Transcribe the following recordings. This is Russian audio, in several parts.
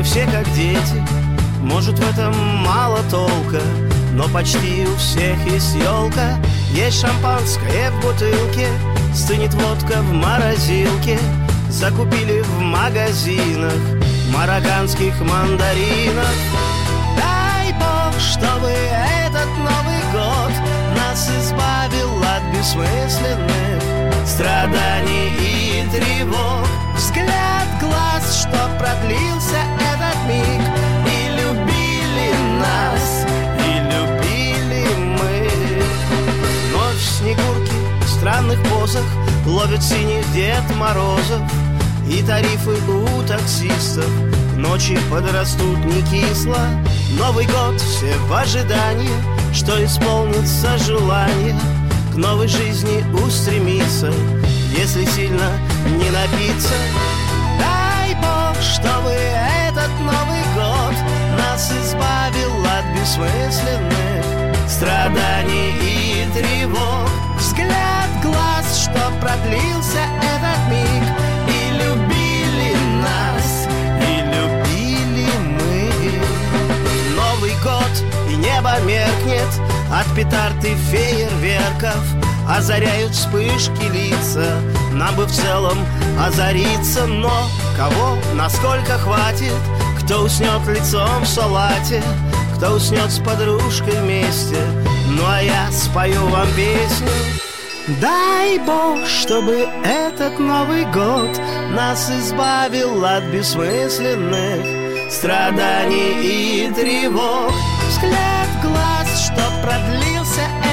Мы все как дети. Может в этом мало толка Но почти у всех есть елка. Есть шампанское в бутылке Стынет водка в морозилке. Закупили в магазинах Мараганских мандаринов. Дай Бог, чтобы этот Новый год Нас избавил от бессмысленных Страданий и тревог. Взгляд глаз, что продлился миг. И любили нас, и любили мы. Ночь снегурки в странных позах Ловят синих Дед Морозов. И тарифы у таксистов К ночи подрастут не кисло. Новый год все в ожидании Что исполнится желание. К новой жизни устремиться Если сильно не напиться. Дай Бог, чтобы этот Новый год Нас избавил от бессмысленных Страданий и тревог. Взгляд глаз, что продлился этот миг И любили нас, и любили мы. Новый год, и небо меркнет От петард и фейерверков Озаряют вспышки лица. Нам бы в целом озариться Но кого, насколько хватит? Кто уснет лицом в салате? Кто уснет с подружкой вместе? Ну а я спою вам песню. Дай Бог, чтобы этот Новый год Нас избавил от бессмысленных Страданий и тревог. Взгляд глаз, что продлился этот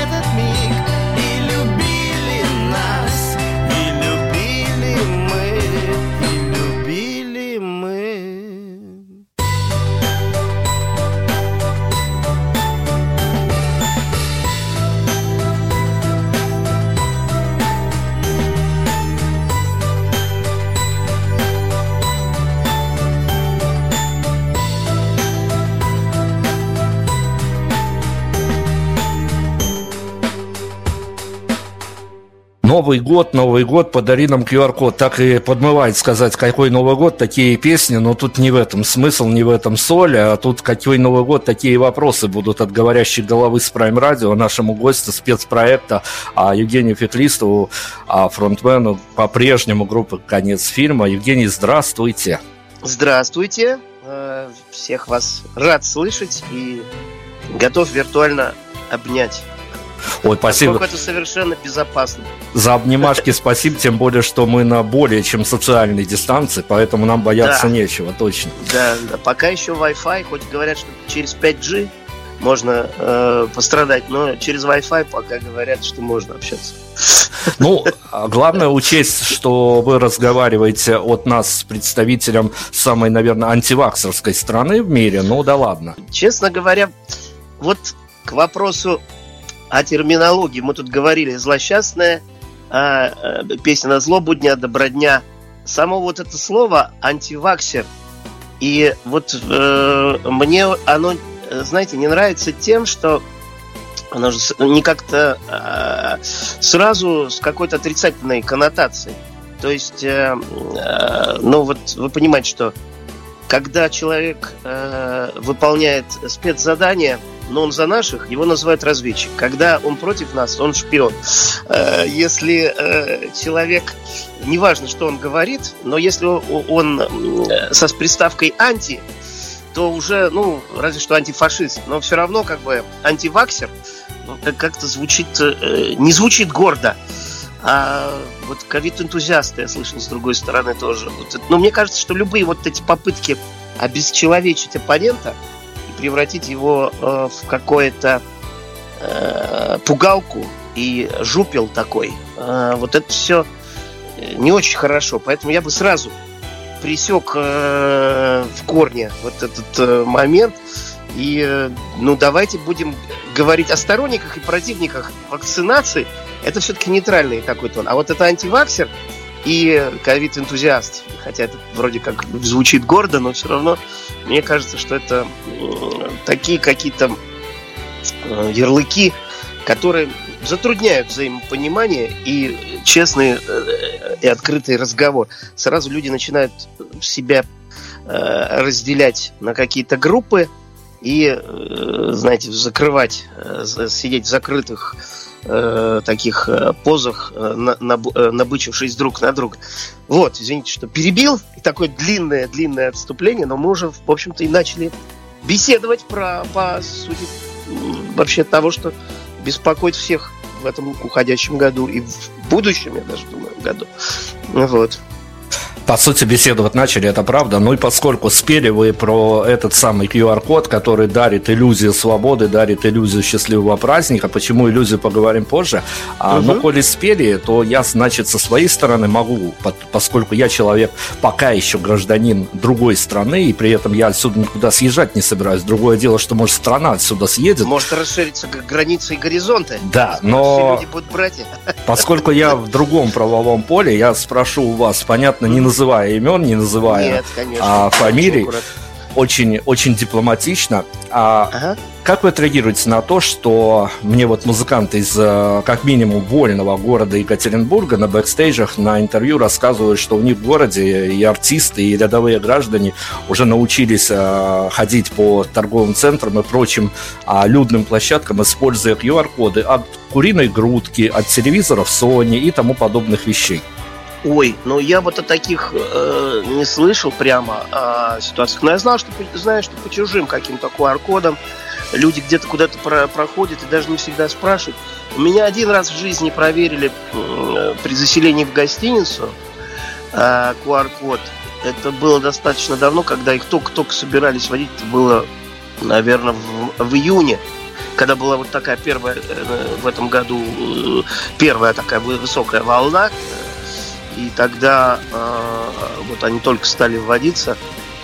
Новый год, Новый год, подари нам QR-код. Так и подмывает сказать, какой Новый год, такие песни, но тут не в этом смысл, не в этом соль, а тут какой Новый год, такие вопросы будут от говорящей головы с Prime Radio нашему гостю спецпроекта а Евгению Феклистову, а фронтмену по-прежнему группы «Конец фильма». Евгений, здравствуйте. Здравствуйте. Э, всех вас рад слышать и готов виртуально обнять. Ой, спасибо. Поскольку это совершенно безопасно. За обнимашки спасибо, тем более, что мы на более чем социальной дистанции, поэтому нам бояться да. нечего, точно. Да, да, пока еще Wi-Fi, хоть говорят, что через 5G можно э, пострадать, но через Wi-Fi пока говорят, что можно общаться. Ну, а главное учесть, что вы разговариваете от нас с представителем самой, наверное, антиваксерской страны в мире. Ну да ладно. Честно говоря, вот к вопросу о терминологии. Мы тут говорили злосчастная а, а, песня на злобу дня, добродня. Само вот это слово антиваксер. И вот э, мне оно, знаете, не нравится тем, что оно же не как-то э, сразу с какой-то отрицательной коннотацией. То есть, э, э, ну вот вы понимаете, что когда человек э, выполняет спецзадание, но он за наших, его называют разведчик. Когда он против нас, он шпион. Э, если э, человек, неважно, что он говорит, но если он э, со приставкой «анти», то уже, ну, разве что антифашист, но все равно как бы антиваксер ну, как-то звучит, не звучит гордо. А вот ковид-энтузиасты, я слышал, с другой стороны тоже. Вот но мне кажется, что любые вот эти попытки обесчеловечить оппонента и превратить его э, в какое-то э, пугалку и жупел такой, э, вот это все не очень хорошо. Поэтому я бы сразу присек э, в корне вот этот э, момент. И, э, ну, давайте будем говорить о сторонниках и противниках вакцинации. Это все-таки нейтральный такой тон. А вот это антиваксер и ковид-энтузиаст. Хотя это вроде как звучит гордо, но все равно мне кажется, что это э, такие какие-то э, ярлыки, которые затрудняют взаимопонимание и честный э, и открытый разговор. Сразу люди начинают себя э, разделять на какие-то группы и, э, знаете, закрывать, сидеть в закрытых таких позах, набычившись друг на друга. Вот, извините, что перебил. Такое длинное-длинное отступление, но мы уже, в общем-то, и начали беседовать про, по сути, вообще того, что беспокоит всех в этом уходящем году и в будущем, я даже думаю, году. Вот по сути, беседовать начали, это правда. Ну и поскольку спели вы про этот самый QR-код, который дарит иллюзию свободы, дарит иллюзию счастливого праздника, почему иллюзию поговорим позже. А, угу. Но коли спели, то я, значит, со своей стороны могу, поскольку я человек пока еще гражданин другой страны, и при этом я отсюда никуда съезжать не собираюсь. Другое дело, что, может, страна отсюда съедет. Может расшириться границы и горизонты. Да, но... Все люди будут братья. Поскольку я в другом правовом поле, я спрошу у вас, понятно, не называю называя имен, не называя Нет, конечно, а, фамилий. Очень, очень дипломатично. А ага. Как вы отреагируете на то, что мне вот музыканты из, э, как минимум, вольного города Екатеринбурга на бэкстейджах, на интервью рассказывают, что у них в городе и артисты, и рядовые граждане уже научились э, ходить по торговым центрам и прочим а, людным площадкам, используя QR-коды от куриной грудки, от телевизоров Sony и тому подобных вещей. Ой, ну я вот о таких э, не слышал прямо о ситуациях. Но я знал, что знаю, что по чужим каким-то QR-кодам люди где-то куда-то про проходят и даже не всегда спрашивают. У меня один раз в жизни проверили э, при заселении в гостиницу э, QR-код. Это было достаточно давно, когда их только-только собирались водить. Это было, наверное, в, в июне когда была вот такая первая э, в этом году э, первая такая высокая волна и тогда э, вот они только стали вводиться.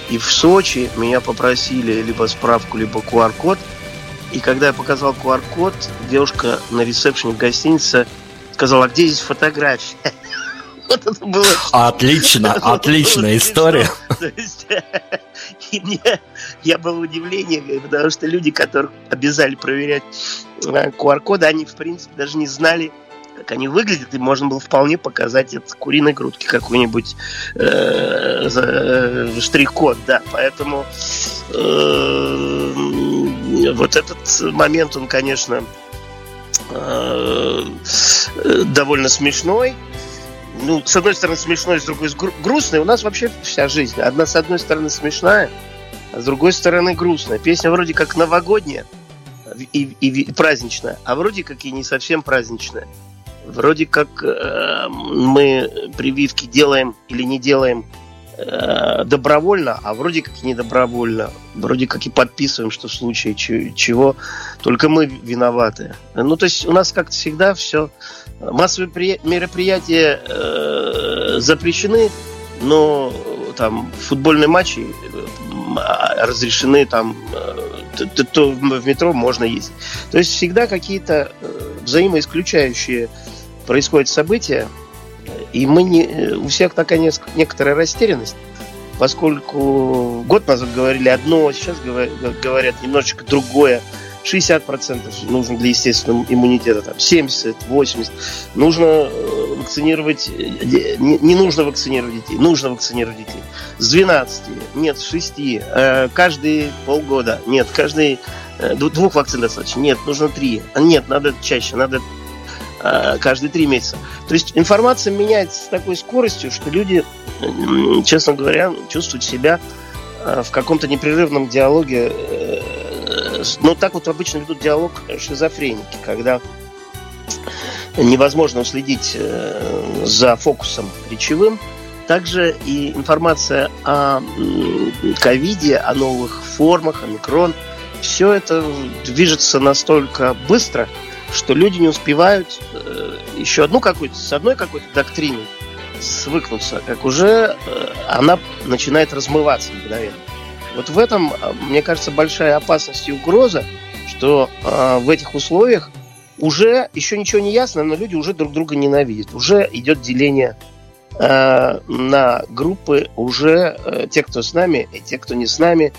И в Сочи меня попросили либо справку, либо QR-код. И когда я показал QR-код, девушка на ресепшене гостиницы сказала, а где здесь фотография? Вот это было... Отлично, отличная история. И мне, я был удивление, потому что люди, которых обязали проверять QR-коды, они, в принципе, даже не знали, как они выглядят, и можно было вполне показать это куриной грудки какой-нибудь э, э, штрих-код, да. Поэтому э, вот этот момент, он, конечно, э, довольно смешной. Ну, с одной стороны смешной, с другой грустный. У нас вообще вся жизнь. Одна с одной стороны смешная, а с другой стороны грустная. Песня вроде как новогодняя и, и, и праздничная, а вроде как и не совсем праздничная вроде как э, мы прививки делаем или не делаем э, добровольно, а вроде как и не добровольно. Вроде как и подписываем, что в случае чего только мы виноваты. Ну, то есть у нас как-то всегда все... Массовые мероприятия э, запрещены, но там футбольные матчи э, разрешены там то, э, то в метро можно ездить. То есть всегда какие-то э, взаимоисключающие происходят события, и мы не, у всех такая некоторая растерянность, поскольку год назад говорили одно, сейчас говорят немножечко другое. 60% нужно для естественного иммунитета, там 70, 80. Нужно э, вакцинировать, э, не, не нужно вакцинировать детей, нужно вакцинировать детей. С 12, нет, с 6, э, каждые полгода, нет, каждый двух вакцин достаточно, нет, нужно три, нет, надо чаще, надо Э, каждые три месяца. То есть информация меняется с такой скоростью, что люди, честно говоря, чувствуют себя э, в каком-то непрерывном диалоге. Э, ну, так вот обычно ведут диалог шизофреники, когда невозможно уследить э, за фокусом речевым. Также и информация о ковиде, о новых формах, о микрон. Все это движется настолько быстро, что люди не успевают э, еще одну какую-то, с одной какой-то доктриной свыкнуться, как уже э, она начинает размываться мгновенно. Вот в этом, мне кажется, большая опасность и угроза, что в этих условиях уже еще ничего не ясно, но люди уже друг друга ненавидят. Уже идет деление э, на группы, уже э, те, кто с нами, и те, кто не с нами,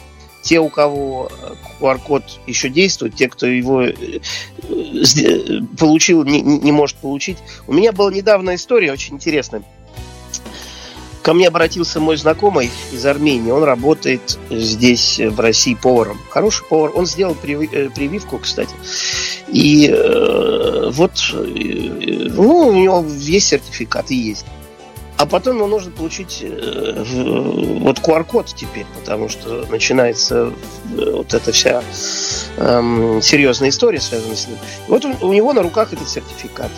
те, у кого QR-код еще действует, те, кто его э, э, получил, не, не может получить. У меня была недавно история очень интересная. Ко мне обратился мой знакомый из Армении. Он работает здесь, в России, поваром. Хороший повар. Он сделал э, прививку, кстати. И э, вот, э, ну, у него весь сертификат и есть. А потом ему нужно получить э, вот QR-код теперь, потому что начинается э, вот эта вся э, серьезная история, связанная с ним. И вот у, у него на руках этот сертификат.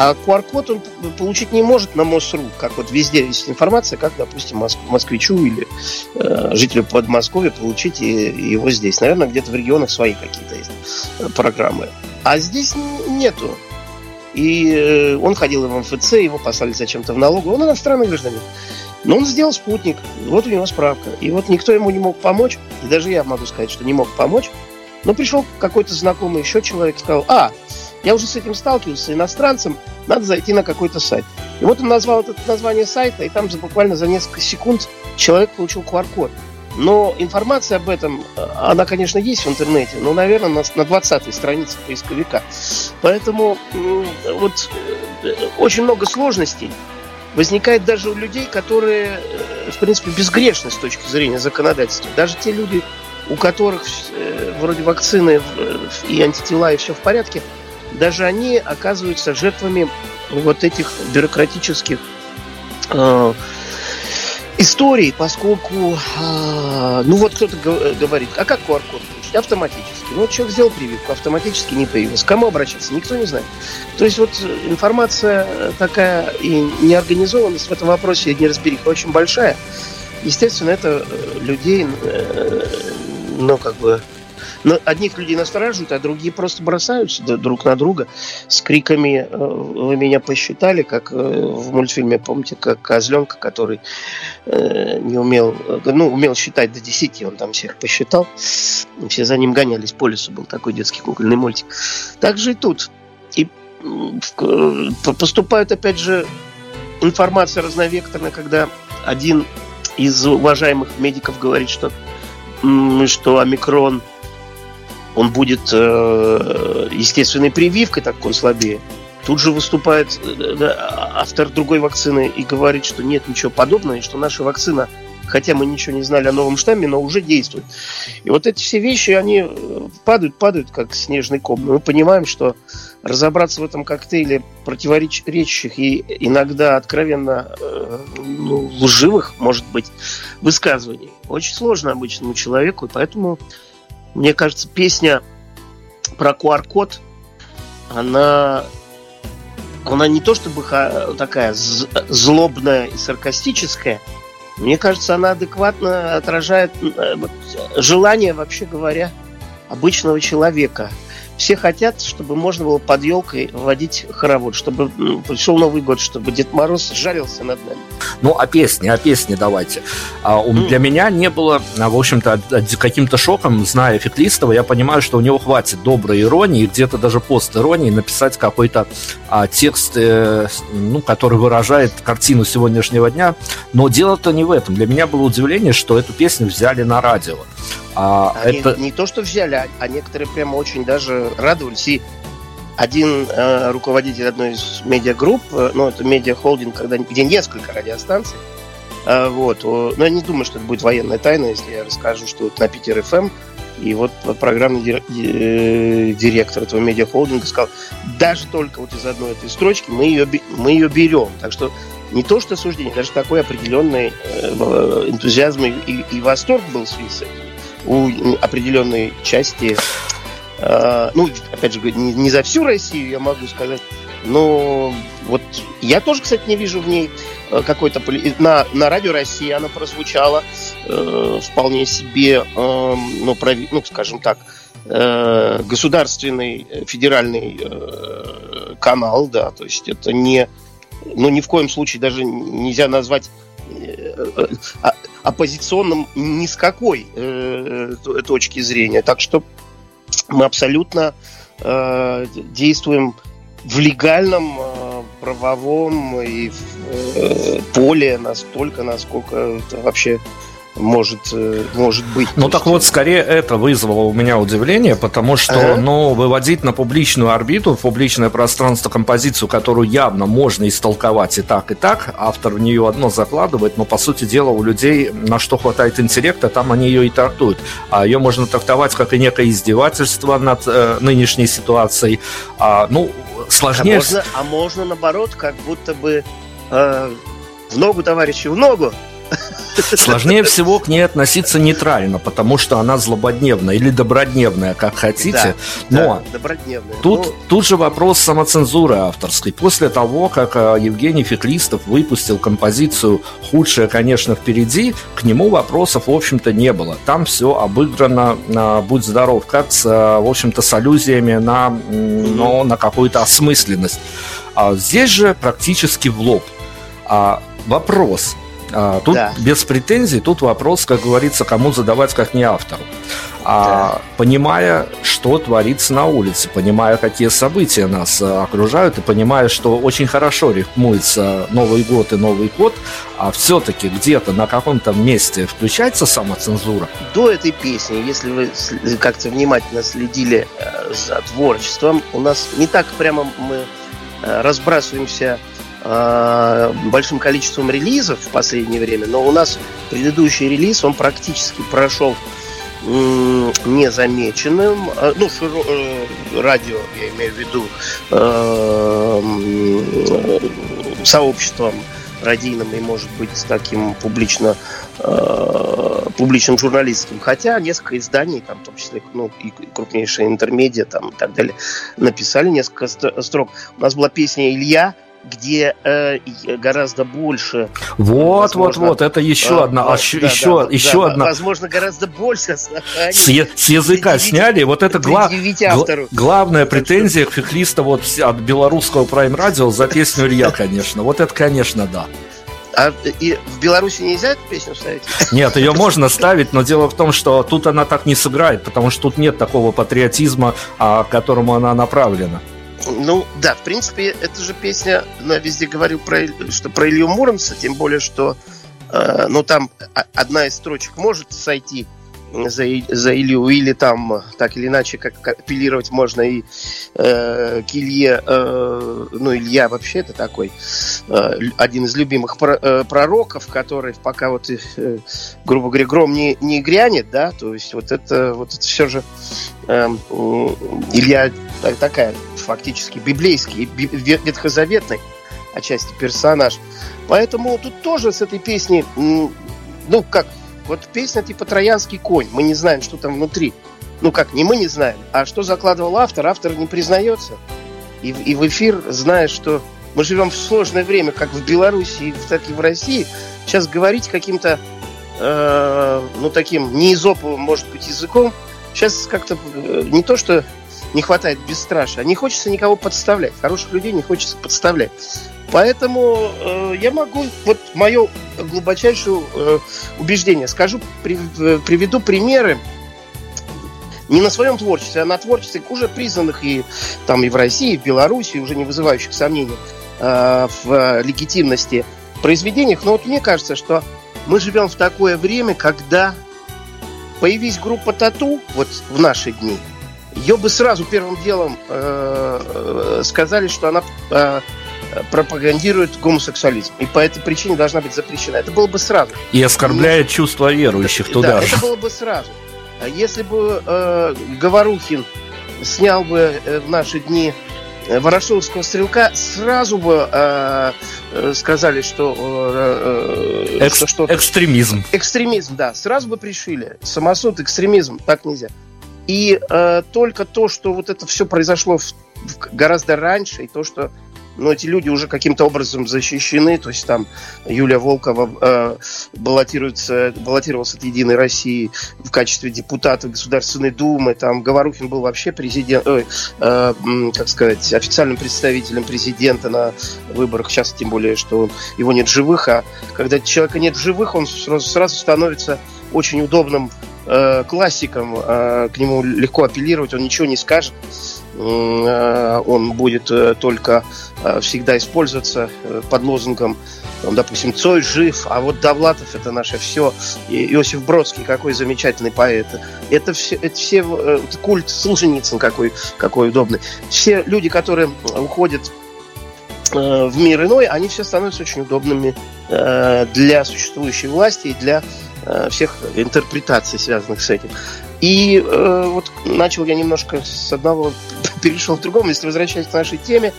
А QR-код он получить не может на МОСРУ, как вот везде есть информация, как, допустим, москвичу или э, жителю Подмосковья получить его здесь. Наверное, где-то в регионах свои какие-то есть э, программы. А здесь нету. И э, он ходил в МФЦ, его послали зачем-то в налогу. Он иностранный гражданин. Но он сделал спутник, вот у него справка. И вот никто ему не мог помочь, и даже я могу сказать, что не мог помочь. Но пришел какой-то знакомый еще человек, сказал, а, я уже с этим сталкивался, иностранцем, надо зайти на какой-то сайт. И вот он назвал это название сайта, и там за, буквально за несколько секунд человек получил QR-код. Но информация об этом, э, она, конечно, есть в интернете, но, наверное, на, на 20-й странице поисковика. Поэтому вот э, очень много сложностей возникает даже у людей, которые, э, в принципе, безгрешны с точки зрения законодательства. Даже те люди, у которых вроде вакцины и антитела, и все в порядке – даже они оказываются жертвами вот этих бюрократических э, историй, поскольку, э, ну вот кто-то говорит, а как QR-код получить? Автоматически. Ну человек сделал прививку, автоматически не появился. К кому обращаться? Никто не знает. То есть вот информация такая и неорганизованность в этом вопросе, неразбериха очень большая. Естественно, это людей, э, ну, как бы, одних людей настораживают, а другие просто бросаются друг на друга с криками э, «Вы меня посчитали», как э, в мультфильме, помните, как козленка, который э, не умел, ну, умел считать до 10, он там всех посчитал. Все за ним гонялись по лесу, был такой детский кукольный мультик. Так же и тут. И поступает, опять же, информация разновекторная, когда один из уважаемых медиков говорит, что, что омикрон – он будет э, естественной прививкой, так он слабее. Тут же выступает э, автор другой вакцины и говорит, что нет ничего подобного, и что наша вакцина, хотя мы ничего не знали о новом штамме, но уже действует. И вот эти все вещи, они э, падают, падают, как снежный ком. Мы понимаем, что разобраться в этом коктейле противоречащих и иногда откровенно э, ну, лживых, может быть, высказываний очень сложно обычному человеку, и поэтому мне кажется, песня про QR-код, она, она не то чтобы такая злобная и саркастическая, мне кажется, она адекватно отражает э, желание, вообще говоря, обычного человека – все хотят, чтобы можно было под елкой водить хоровод, чтобы ну, пришел Новый год, чтобы Дед Мороз жарился над нами. Ну, а песни, а песни давайте. А, mm. Для меня не было, а, в общем-то, каким-то шоком, зная Феклистова, я понимаю, что у него хватит доброй иронии, где-то даже пост иронии написать какой-то а, текст, э, ну, который выражает картину сегодняшнего дня. Но дело-то не в этом. Для меня было удивление, что эту песню взяли на радио. А, Они это... не то, что взяли, а, а некоторые прямо очень даже радовались. И один э, руководитель одной из медиагрупп, э, ну, это медиахолдинг, когда, где несколько радиостанций, э, вот, о, но я не думаю, что это будет военная тайна, если я расскажу, что это на Питер ФМ, эм, и вот программный э, директор этого медиахолдинга сказал, даже только вот из одной этой строчки мы ее, мы ее берем. Так что не то что суждение, даже такой определенный э, энтузиазм и, и восторг был в связи с этим у определенной части, э, ну, опять же, не, не за всю Россию, я могу сказать, Но вот я тоже, кстати, не вижу в ней э, какой-то... На, на радио России она прозвучала э, вполне себе, э, ну, прови, ну, скажем так, э, государственный э, федеральный э, канал, да, то есть это не... Ну, ни в коем случае даже нельзя назвать оппозиционным ни с какой э, точки зрения. Так что мы абсолютно э, действуем в легальном э, правовом и э, поле настолько, насколько это вообще может, э, может быть. Ну так вот, скорее это вызвало у меня удивление, потому что, ага. ну, выводить на публичную орбиту, в публичное пространство композицию, которую явно можно истолковать и так, и так, автор в нее одно закладывает, но, по сути дела, у людей на что хватает интеллекта, там они ее и трактуют. А ее можно трактовать как и некое издевательство над э, нынешней ситуацией. А, ну, сложнее... А можно, а можно наоборот, как будто бы э, в ногу, товарищи, в ногу, Сложнее всего к ней относиться нейтрально, потому что она злободневная или добродневная, как хотите. Да, Но да, тут, ну... тут же вопрос самоцензуры авторской. После того, как э, Евгений Феклистов выпустил композицию «Худшее, конечно, впереди», к нему вопросов, в общем-то, не было. Там все обыграно, на будь здоров, как с, э, в общем-то, с аллюзиями на, ну, на какую-то осмысленность. А здесь же практически в лоб. А вопрос – а, тут да. без претензий, тут вопрос, как говорится, кому задавать, как не автору. А, да. Понимая, что творится на улице, понимая, какие события нас а, окружают, и понимая, что очень хорошо рифмуется Новый год и Новый год, а все-таки где-то на каком-то месте включается самоцензура. До этой песни, если вы как-то внимательно следили э, за творчеством, у нас не так прямо мы э, разбрасываемся Э, большим количеством релизов в последнее время, но у нас предыдущий релиз, он практически прошел незамеченным, э, ну, э, радио, я имею в виду, сообществом радийным и, может быть, таким публично, публичным журналистским. Хотя несколько изданий, там, в том числе ну, и крупнейшие интермедиа там, и так далее, написали несколько строк. У нас была песня «Илья», где э, гораздо больше. Вот, возможно, вот, вот, это еще а, одна, а, еще, да, еще, да, еще да, одна. Возможно, гораздо больше. С, с языка сняли, вот это гла... гла... главная претензия к Фехлиста вот от белорусского Prime Radio за песню Илья, конечно. Вот это, конечно, да. А и в Беларуси нельзя эту песню ставить? Нет, ее можно ставить, но дело в том, что тут она так не сыграет, потому что тут нет такого патриотизма, а, к которому она направлена. Ну, да, в принципе, эта же песня, ну, я везде говорю про, что про Илью Муромца, тем более, что, э, ну, там одна из строчек может сойти за, за Илью, или там так или иначе как апеллировать можно и э, к Илье, э, ну Илья вообще это такой э, один из любимых про, э, пророков, который пока вот, э, грубо говоря, гром не, не грянет, да, то есть вот это, вот это все же э, Илья такая фактически библейский, ветхозаветный отчасти персонаж. Поэтому тут тоже с этой песни, ну как, вот песня типа «Троянский конь». Мы не знаем, что там внутри. Ну как, не мы не знаем, а что закладывал автор, автор не признается. И, и в эфир, зная, что мы живем в сложное время, как в Беларуси, так и в России, сейчас говорить каким-то, э, ну таким неизоповым, может быть, языком, сейчас как-то э, не то, что не хватает бесстрашия, а не хочется никого подставлять. Хороших людей не хочется подставлять. Поэтому э, я могу, вот мое глубочайшее э, убеждение, скажу, при, э, приведу примеры не на своем творчестве, а на творчестве уже признанных и там и в России, и в Беларуси, уже не вызывающих сомнений э, в э, легитимности произведениях. Но вот мне кажется, что мы живем в такое время, когда появись группа Тату вот в наши дни, ее бы сразу первым делом э, э сказали, что она э, пропагандирует гомосексуализм. И по этой причине должна быть запрещена. Это было бы сразу. И оскорбляет Но... чувства верующих да, туда да, же. это было бы сразу. А если бы э, Говорухин снял бы э, в наши дни э, Ворошиловского стрелка, сразу бы э, э сказали, что, э, Экс, что что экстремизм. Экстремизм, да. Сразу бы пришили. Самосуд, экстремизм, так нельзя. И э, только то, что вот это все произошло в, в, гораздо раньше, и то, что но эти люди уже каким-то образом защищены. То есть там Юлия Волкова э, баллотируется, баллотировался от Единой России в качестве депутата Государственной Думы. Там Говорухин был вообще президент, э, э, как сказать, официальным представителем президента на выборах. Сейчас тем более, что его нет живых, а когда человека нет живых, он сразу, сразу становится очень удобным э, классиком. Э, к нему легко апеллировать, он ничего не скажет. Э, он будет э, только э, всегда использоваться под лозунгом там, допустим, Цой жив, а вот Довлатов это наше все. И Иосиф Бродский, какой замечательный поэт. Это все, это все это культ Солженицын какой, какой удобный. Все люди, которые уходят в мир иной, они все становятся очень удобными для существующей власти и для всех интерпретаций, связанных с этим. И э, вот начал я немножко с одного, перешел к другому. Если возвращаясь к нашей теме,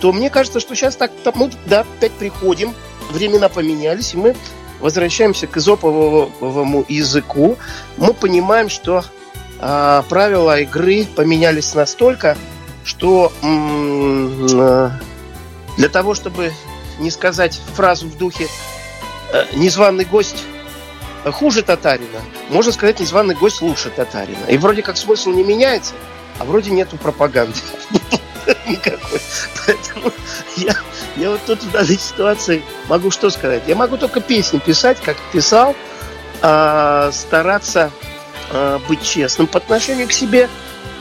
то мне кажется, что сейчас так мы да, опять приходим, времена поменялись, и мы возвращаемся к изоповому языку. Мы понимаем, что э, правила игры поменялись настолько, что э, для того, чтобы не сказать фразу в духе э, «незваный гость хуже татарина, можно сказать, незваный гость лучше татарина. И вроде как смысл не меняется, а вроде нету пропаганды никакой. Поэтому я, я вот тут в данной ситуации могу что сказать? Я могу только песни писать, как писал, а, стараться а, быть честным по отношению к себе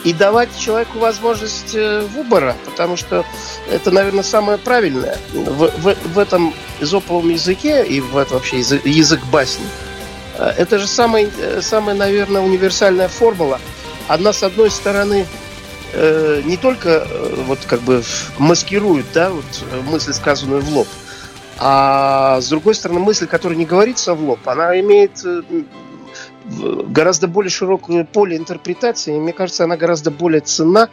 и давать человеку возможность э, выбора, потому что это, наверное, самое правильное. В, в, в этом изоповом языке и в этом вообще язык, язык басни – Э, это же самая, э, самая, наверное, универсальная формула. Одна, с одной стороны, э, не только вот как бы маскирует, да, вот мысль, сказанную в лоб, а с другой стороны, мысль, которая не говорится в лоб, она имеет гораздо более широкое поле интерпретации. И мне кажется, она гораздо более ценна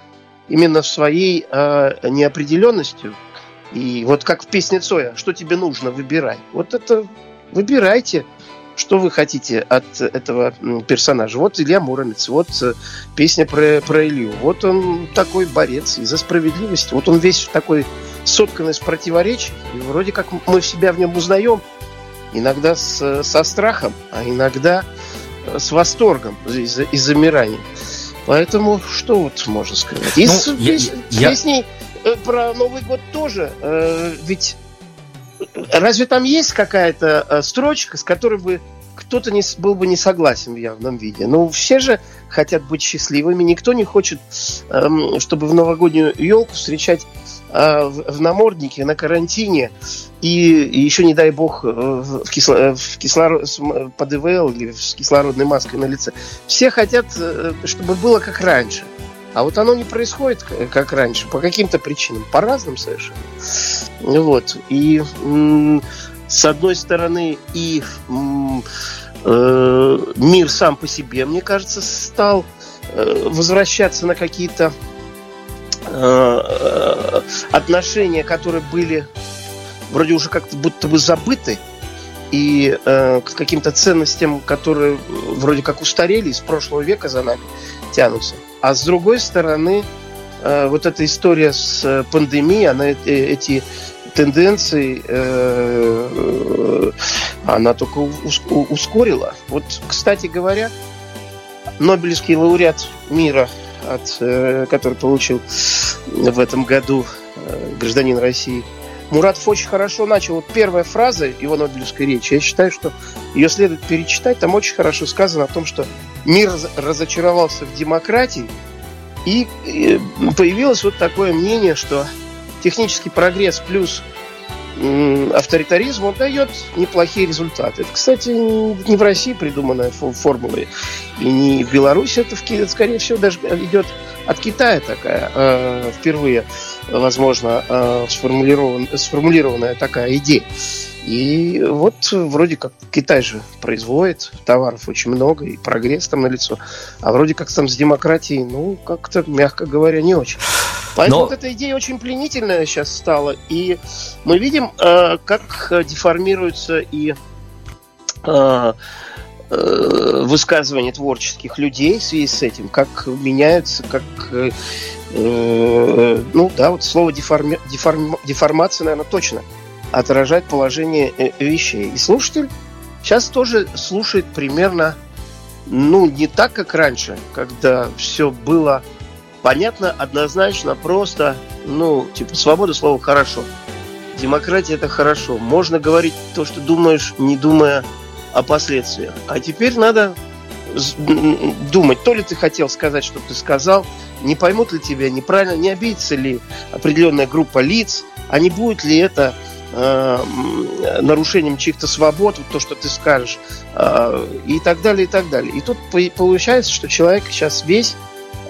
именно в своей э, неопределенностью. И вот как в песне Цоя, что тебе нужно, выбирай. Вот это выбирайте. Что вы хотите от этого персонажа? Вот Илья Муромец, вот э, песня про, про Илью. Вот он такой борец и за справедливость. Вот он весь такой соткан из противоречий. И вроде как мы себя в нем узнаем. Иногда с, со страхом, а иногда э, с восторгом и, и замиранием. Поэтому что вот можно сказать? И ну, с, я, пес, я... песней э, про Новый год тоже. Ведь разве там есть какая-то э, строчка, с которой бы кто-то не, был бы не согласен в явном виде. Ну, все же хотят быть счастливыми. Никто не хочет, эм, чтобы в новогоднюю елку встречать э, в, в наморднике, на карантине. И, и еще, не дай бог, э, в, кисло, э, в кислород, под ИВЛ или с кислородной маской на лице. Все хотят, чтобы было как раньше. А вот оно не происходит, как раньше, по каким-то причинам, по разным совершенно. Вот. И с одной стороны, и э, мир сам по себе, мне кажется, стал э, возвращаться на какие-то э, отношения, которые были вроде уже как-то будто бы забыты, и э, к каким-то ценностям, которые вроде как устарели из прошлого века за нами тянутся. А с другой стороны, э, вот эта история с э, пандемией, она э, эти тенденции она только ускорила. Вот, кстати говоря, Нобелевский лауреат мира, от, который получил в этом году гражданин России, Муратов очень хорошо начал. Вот первая фраза его Нобелевской речи, я считаю, что ее следует перечитать. Там очень хорошо сказано о том, что мир разочаровался в демократии, и появилось вот такое мнение, что технический прогресс плюс авторитаризм, он дает неплохие результаты. Это, кстати, не в России придуманная формула, и не в Беларуси, это, скорее всего, даже идет от Китая такая э, впервые, возможно, э, сформулирован, сформулированная такая идея. И вот вроде как Китай же производит товаров очень много, и прогресс там налицо. А вроде как там с демократией, ну, как-то, мягко говоря, не очень. Поэтому Но... вот эта идея очень пленительная сейчас стала. И мы видим, э, как деформируется и э, э, высказывания творческих людей в связи с этим, как меняются, как э, э, ну да, вот слово деформи, деформ, деформация, наверное, точно отражает положение э, вещей. И слушатель сейчас тоже слушает примерно, ну, не так, как раньше, когда все было понятно, однозначно, просто, ну, типа, свобода слова хорошо. Демократия это хорошо. Можно говорить то, что думаешь, не думая о последствиях. А теперь надо думать, то ли ты хотел сказать, что ты сказал, не поймут ли тебя неправильно, не обидится ли определенная группа лиц, а не будет ли это э, нарушением чьих-то свобод, вот то, что ты скажешь, э, и так далее, и так далее. И тут получается, что человек сейчас весь,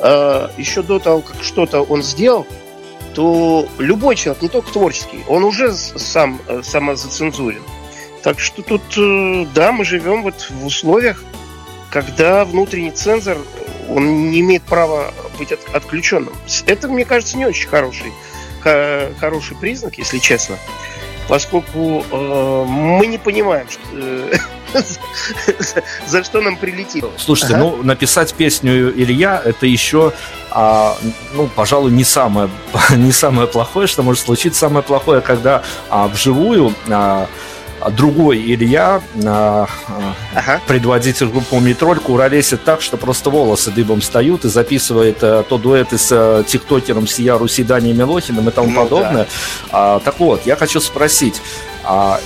э, еще до того, как что-то он сделал, то любой человек, не только творческий, он уже сам э, самозацензурен. Так что тут, э, да, мы живем вот в условиях, когда внутренний цензор, он не имеет права быть от, отключенным. Это, мне кажется, не очень хороший, хороший признак, если честно, поскольку э, мы не понимаем, что, э, за что нам прилетит. Слушайте, ага. ну, написать песню Илья, это еще, а, ну, пожалуй, не самое, не самое плохое, что может случиться. Самое плохое, когда а, вживую а другой Илья, а, а, ага. предводитель группы «Метроль», куролесит так, что просто волосы дыбом встают и записывает а, то дуэты с а, тиктокером Сия Руси Даней Милохиным и тому ну, подобное. Да. А, так вот, я хочу спросить, а,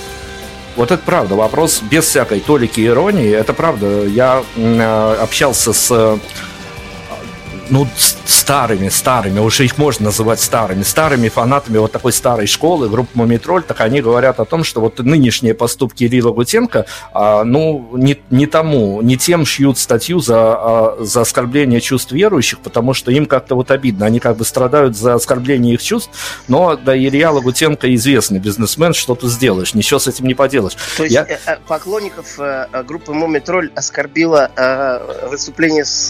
вот это правда, вопрос без всякой толики иронии, это правда. Я общался с ну, старыми, старыми, уже их можно называть старыми, старыми фанатами вот такой старой школы, группы Мумитроль, так они говорят о том, что вот нынешние поступки Ирила Гутенко, а, ну, не, не тому, не тем шьют статью за, а, за оскорбление чувств верующих, потому что им как-то вот обидно, они как бы страдают за оскорбление их чувств, но да, Илья Лагутенко известный бизнесмен, что ты сделаешь, ничего с этим не поделаешь. То есть Я... Э, э, поклонников э, группы Мумитроль оскорбило выступление с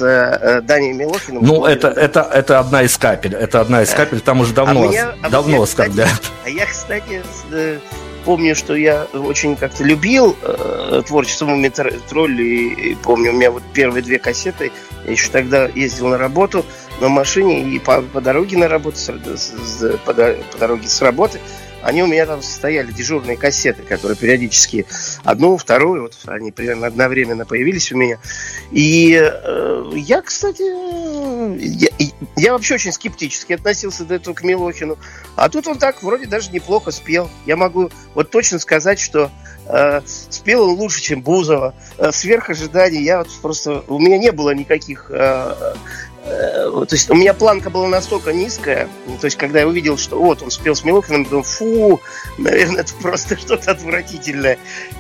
Данией Милохиным ну, это, это, это одна из капель. Это одна из капель, там уже давно, а меня, а давно оскорбляют. А я, кстати, э, помню, что я очень как-то любил э, творчество Мумитроль, и, и помню, у меня вот первые две кассеты, я еще тогда ездил на работу на машине, и по, по дороге на работу, с, с, по, по дороге с работы, они у меня там стояли, дежурные кассеты, которые периодически одну, вторую, вот они примерно одновременно появились у меня. И э, я, кстати, я, я вообще очень скептически относился до этого к Милохину. А тут он так вроде даже неплохо спел. Я могу вот точно сказать, что э, спел он лучше, чем Бузова. Э, сверх ожиданий я вот просто... У меня не было никаких э, то есть у меня планка была настолько низкая, то есть когда я увидел, что вот он спел с Милохиным, думаю, фу, наверное, это просто что-то отвратительное.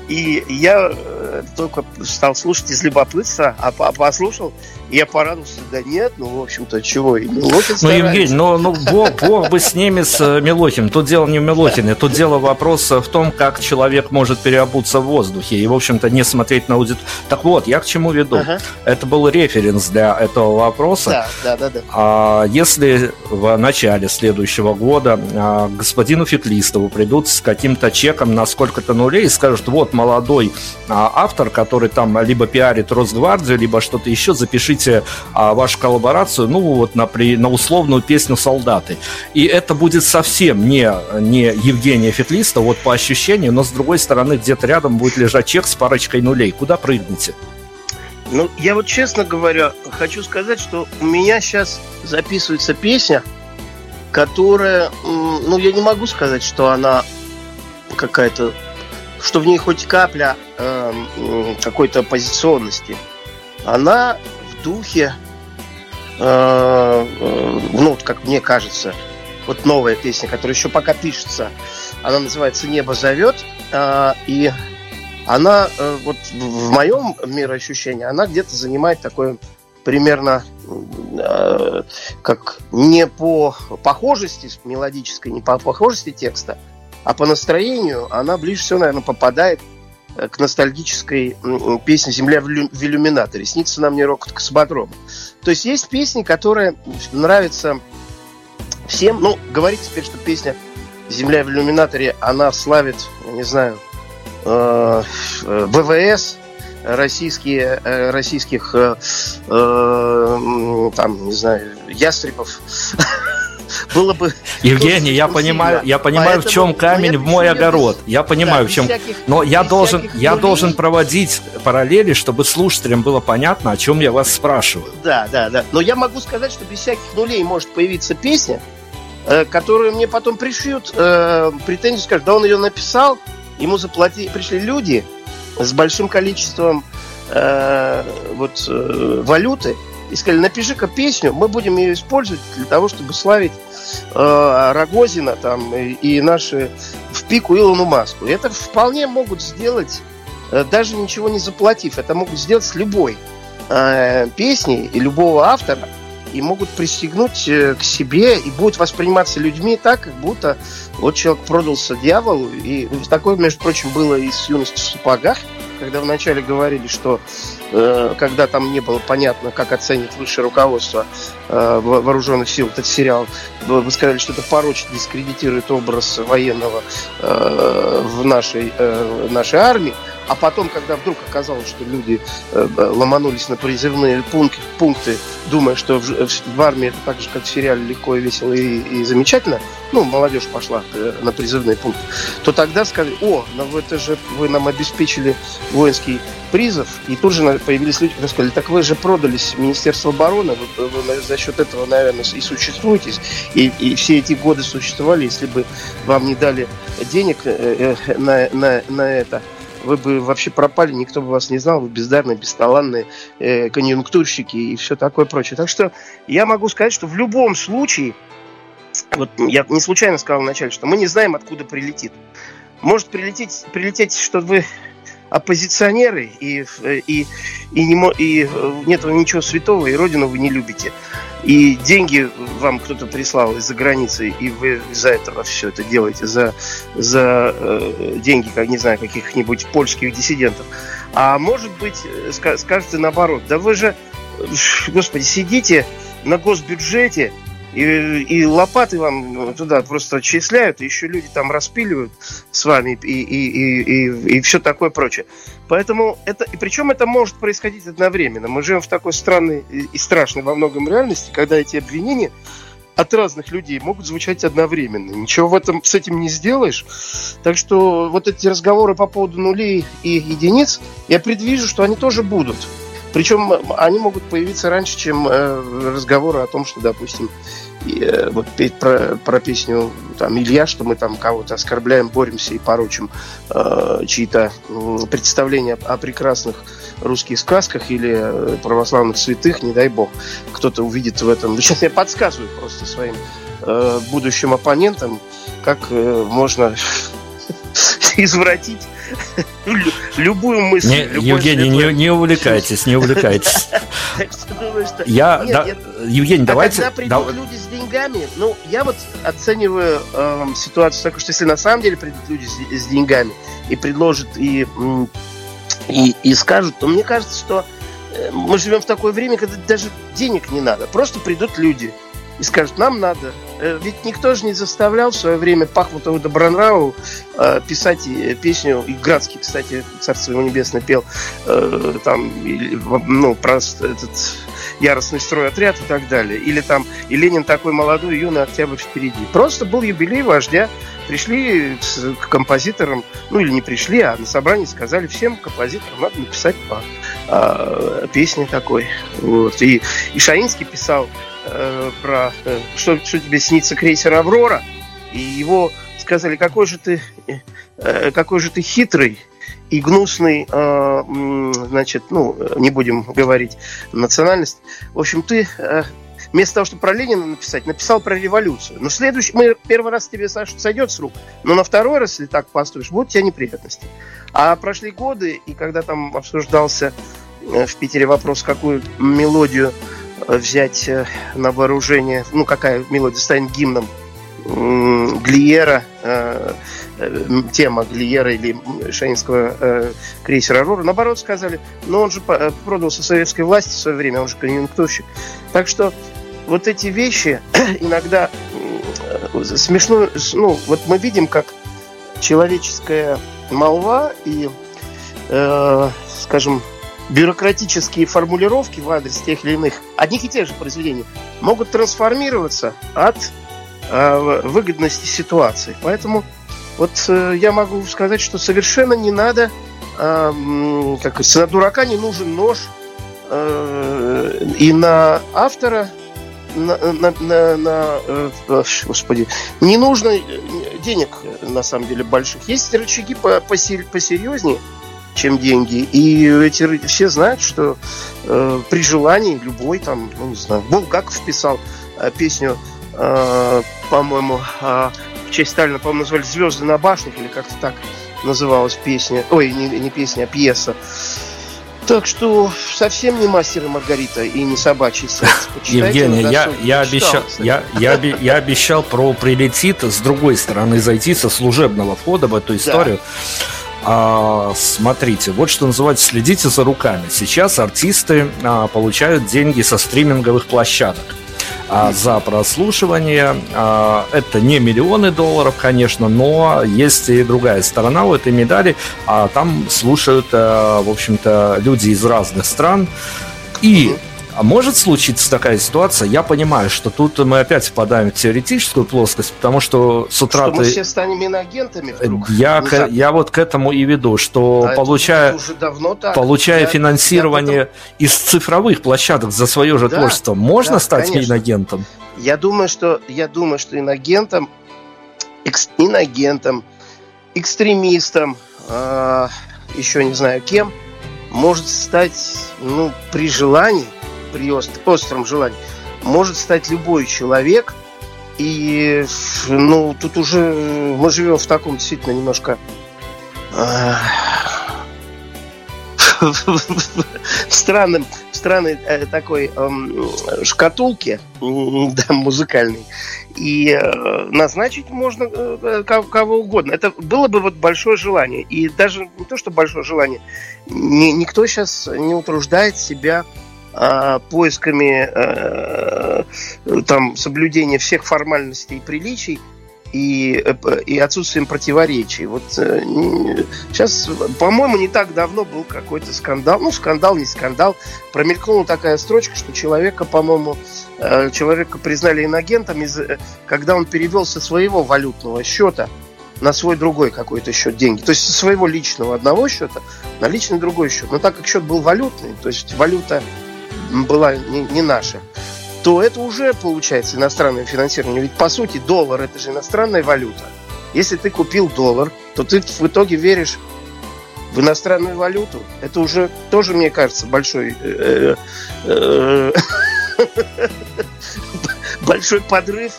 И я э, только стал слушать из любопытства, а послушал, я порадовался, да нет, ну, в общем-то, чего, и Милохин Ну, Евгений, ну, ну бог, бог бы с ними, с э, Милохиным. Тут дело не в Милохине, тут дело вопрос в том, как человек может переобуться в воздухе и, в общем-то, не смотреть на аудит. Так вот, я к чему веду? Ага. Это был референс для этого вопроса. Да, да, да. да. А, если в начале следующего года а, господину Феклистову придут с каким-то чеком на сколько-то нулей и скажут, вот молодой а, автор, который там либо пиарит Росгвардию, либо что-то еще, запишите запишите а, вашу коллаборацию, ну вот на, при, на условную песню «Солдаты». И это будет совсем не, не Евгения Фетлиста, вот по ощущениям, но с другой стороны где-то рядом будет лежать чек с парочкой нулей. Куда прыгнете? Ну, я вот честно говоря, хочу сказать, что у меня сейчас записывается песня, которая, ну, я не могу сказать, что она какая-то, что в ней хоть капля э, какой-то оппозиционности. Она духе, э, э, ну, как мне кажется, вот новая песня, которая еще пока пишется, она называется «Небо зовет», э, и она, э, вот в моем мироощущении, она где-то занимает такое примерно э, как не по похожести мелодической, не по похожести текста, а по настроению она ближе всего, наверное, попадает к ностальгической песне «Земля в иллюминаторе». «Снится нам не рокот космодрома». То есть есть песни, которые нравятся всем. Ну, говорить теперь, что песня «Земля в иллюминаторе», она славит, не знаю, э, ВВС, российские, э, российских, э, э, там, не знаю, ястребов было бы... Евгений, я понимаю, я понимаю, в чем камень в мой огород. Я понимаю, в чем... Но я должен, я должен проводить параллели, чтобы слушателям было понятно, о чем я вас спрашиваю. Да, да, да. Но я могу сказать, что без всяких нулей может появиться песня, э, которую мне потом пришьют э, претензию, скажут, да он ее написал, ему заплатили, пришли люди с большим количеством э, вот э, валюты, и сказали, напиши-ка песню, мы будем ее использовать для того, чтобы славить э, Рогозина там и, и наши в пику Илону Маску. Это вполне могут сделать, э, даже ничего не заплатив. Это могут сделать с любой э, песней и любого автора. И могут пристегнуть э, к себе и будут восприниматься людьми так, как будто вот человек продался дьяволу. И такое, между прочим, было и с юностью в сапогах, когда вначале говорили, что Э, когда там не было понятно, как оценит высшее руководство э, вооруженных сил этот сериал, вы сказали, что это порочит, дискредитирует образ военного э, в нашей, нашей армии. А потом, когда вдруг оказалось, что люди ломанулись на призывные пункты, пункты думая, что в, в армии это так же, как в сериале, легко и весело и, и замечательно, ну, молодежь пошла на призывные пункты, то тогда сказали, о, ну это же вы нам обеспечили воинский призов, и тут же появились люди, которые сказали, так вы же продались Министерство обороны, вы, вы за счет этого, наверное, и существуете, и, и все эти годы существовали, если бы вам не дали денег э, э, на, на, на это, вы бы вообще пропали, никто бы вас не знал, вы бездарные, бесталанные э, конъюнктурщики и все такое прочее. Так что я могу сказать, что в любом случае, вот я не случайно сказал вначале, что мы не знаем, откуда прилетит. Может прилететь, прилететь, что вы оппозиционеры, и, и, и, не, и нет ничего святого, и родину вы не любите. И деньги вам кто-то прислал из-за границы, и вы из-за этого все это делаете, за, за э, деньги, как не знаю, каких-нибудь польских диссидентов. А может быть, э, скажете наоборот, да вы же, господи, сидите на госбюджете, и, и лопаты вам туда просто отчисляют, и еще люди там распиливают с вами и, и, и, и, и все такое прочее. Поэтому это, и причем это может происходить одновременно. Мы живем в такой странной и страшной во многом реальности, когда эти обвинения от разных людей могут звучать одновременно. Ничего в этом с этим не сделаешь. Так что вот эти разговоры по поводу нулей и единиц, я предвижу, что они тоже будут. Причем они могут появиться раньше, чем э, разговоры о том, что, допустим, и, э, вот петь про, про песню там Илья, что мы там кого-то оскорбляем, боремся и порочим э, чьи-то э, представления о прекрасных русских сказках или э, православных святых, не дай бог, кто-то увидит в этом. Сейчас я подсказываю просто своим э, будущим оппонентам, как э, можно извратить любую мысль. Не, любой Евгений, не, не увлекайтесь, не увлекайтесь. Я, Евгений, давайте... Когда придут люди с деньгами, ну, я вот оцениваю эм, ситуацию так, что если на самом деле придут люди с, деньгами и предложат и, и, и скажут, то мне кажется, что э, мы живем в такое время, когда даже денег не надо. Просто придут люди и скажут, нам надо ведь никто же не заставлял в свое время Пахмутову Добронраву э, писать э, песню, и Градский, кстати, Царство его небесное пел, э, там, ну, про этот яростный строй отряд и так далее. Или там, и Ленин такой молодой, юный октябрь впереди. Просто был юбилей вождя, пришли к композиторам, ну или не пришли, а на собрании сказали всем композиторам надо написать по а, песне такой. Вот. И, и Шаинский писал э, про э, что, что тебе снится крейсер Аврора, и его сказали, какой же ты, э, какой же ты хитрый и гнусный, э, значит, ну, не будем говорить национальность. В общем, ты вместо того, чтобы про Ленина написать, написал про революцию. Но следующий, мы первый раз тебе, Саша, сойдет с рук, но на второй раз, если так поступишь, будут у тебя неприятности. А прошли годы, и когда там обсуждался в Питере вопрос, какую мелодию взять э, на вооружение, ну, какая мелодия станет гимном Глиера, э, э, тема Глиера или шаинского крейсера «Аврора», наоборот сказали, но он же продался советской власти в свое время, он же конъюнктурщик. Так что вот эти вещи иногда смешно, ну, вот мы видим, как человеческая молва и, э, скажем, бюрократические формулировки в адрес тех или иных одних и тех же произведений могут трансформироваться от э, выгодности ситуации. Поэтому вот э, я могу сказать, что совершенно не надо, э, как на дурака не нужен нож, э, и на автора на, на, на, на э, господи, не нужно денег на самом деле больших. Есть рычаги по, посерьезнее, чем деньги. И эти все знают, что э, при желании любой там, ну не знаю, Булгаков писал э, песню, э, по-моему, э, в честь Сталина, по-моему, назвали «Звезды на башнях» или как-то так называлась песня. Ой, не, не песня, а пьеса. Так что совсем не мастер и Маргарита и не собачий сердце. Евгений, я, я, обещал, я, я, я обещал про прилетит с другой стороны зайти со служебного входа в эту историю. Да. А, смотрите, вот что называется, следите за руками. Сейчас артисты а, получают деньги со стриминговых площадок. А за прослушивание а, это не миллионы долларов, конечно, но есть и другая сторона у этой медали. А там слушают, а, в общем-то, люди из разных стран. И а может случиться такая ситуация? Я понимаю, что тут мы опять впадаем в теоретическую плоскость, потому что с утра что ты... мы все станем иноагентами вдруг? Я, к... я вот к этому и веду, что а получая, уже давно так. получая я, финансирование я потом... из цифровых площадок за свое же да, творчество, можно да, стать конечно. иногентом? Я думаю, что я думаю, что иногентом, экс, иногентом, экстремистом, э, еще не знаю кем, может стать, ну, при желании, при остром желании, может стать любой человек. И, ну, тут уже мы живем в таком действительно немножко э, странным, странной э, такой э, шкатулке да, музыкальной. И э, назначить можно э, кого угодно. Это было бы вот большое желание. И даже не то, что большое желание, ни, никто сейчас не утруждает себя а, поисками э, там, соблюдения всех формальностей и приличий и, э, и отсутствием противоречий. Вот э, сейчас, по-моему, не так давно был какой-то скандал. Ну, скандал, не скандал. Промелькнула такая строчка, что человека, по-моему, человека признали иногентом, из, когда он перевел со своего валютного счета на свой другой какой-то счет деньги. То есть со своего личного одного счета на личный другой счет. Но так как счет был валютный, то есть валюта была не, не наша, то это уже получается иностранное финансирование. Ведь по сути доллар это же иностранная валюта. Если ты купил доллар, то ты в итоге веришь в иностранную валюту. Это уже тоже, мне кажется, большой э, э, большой подрыв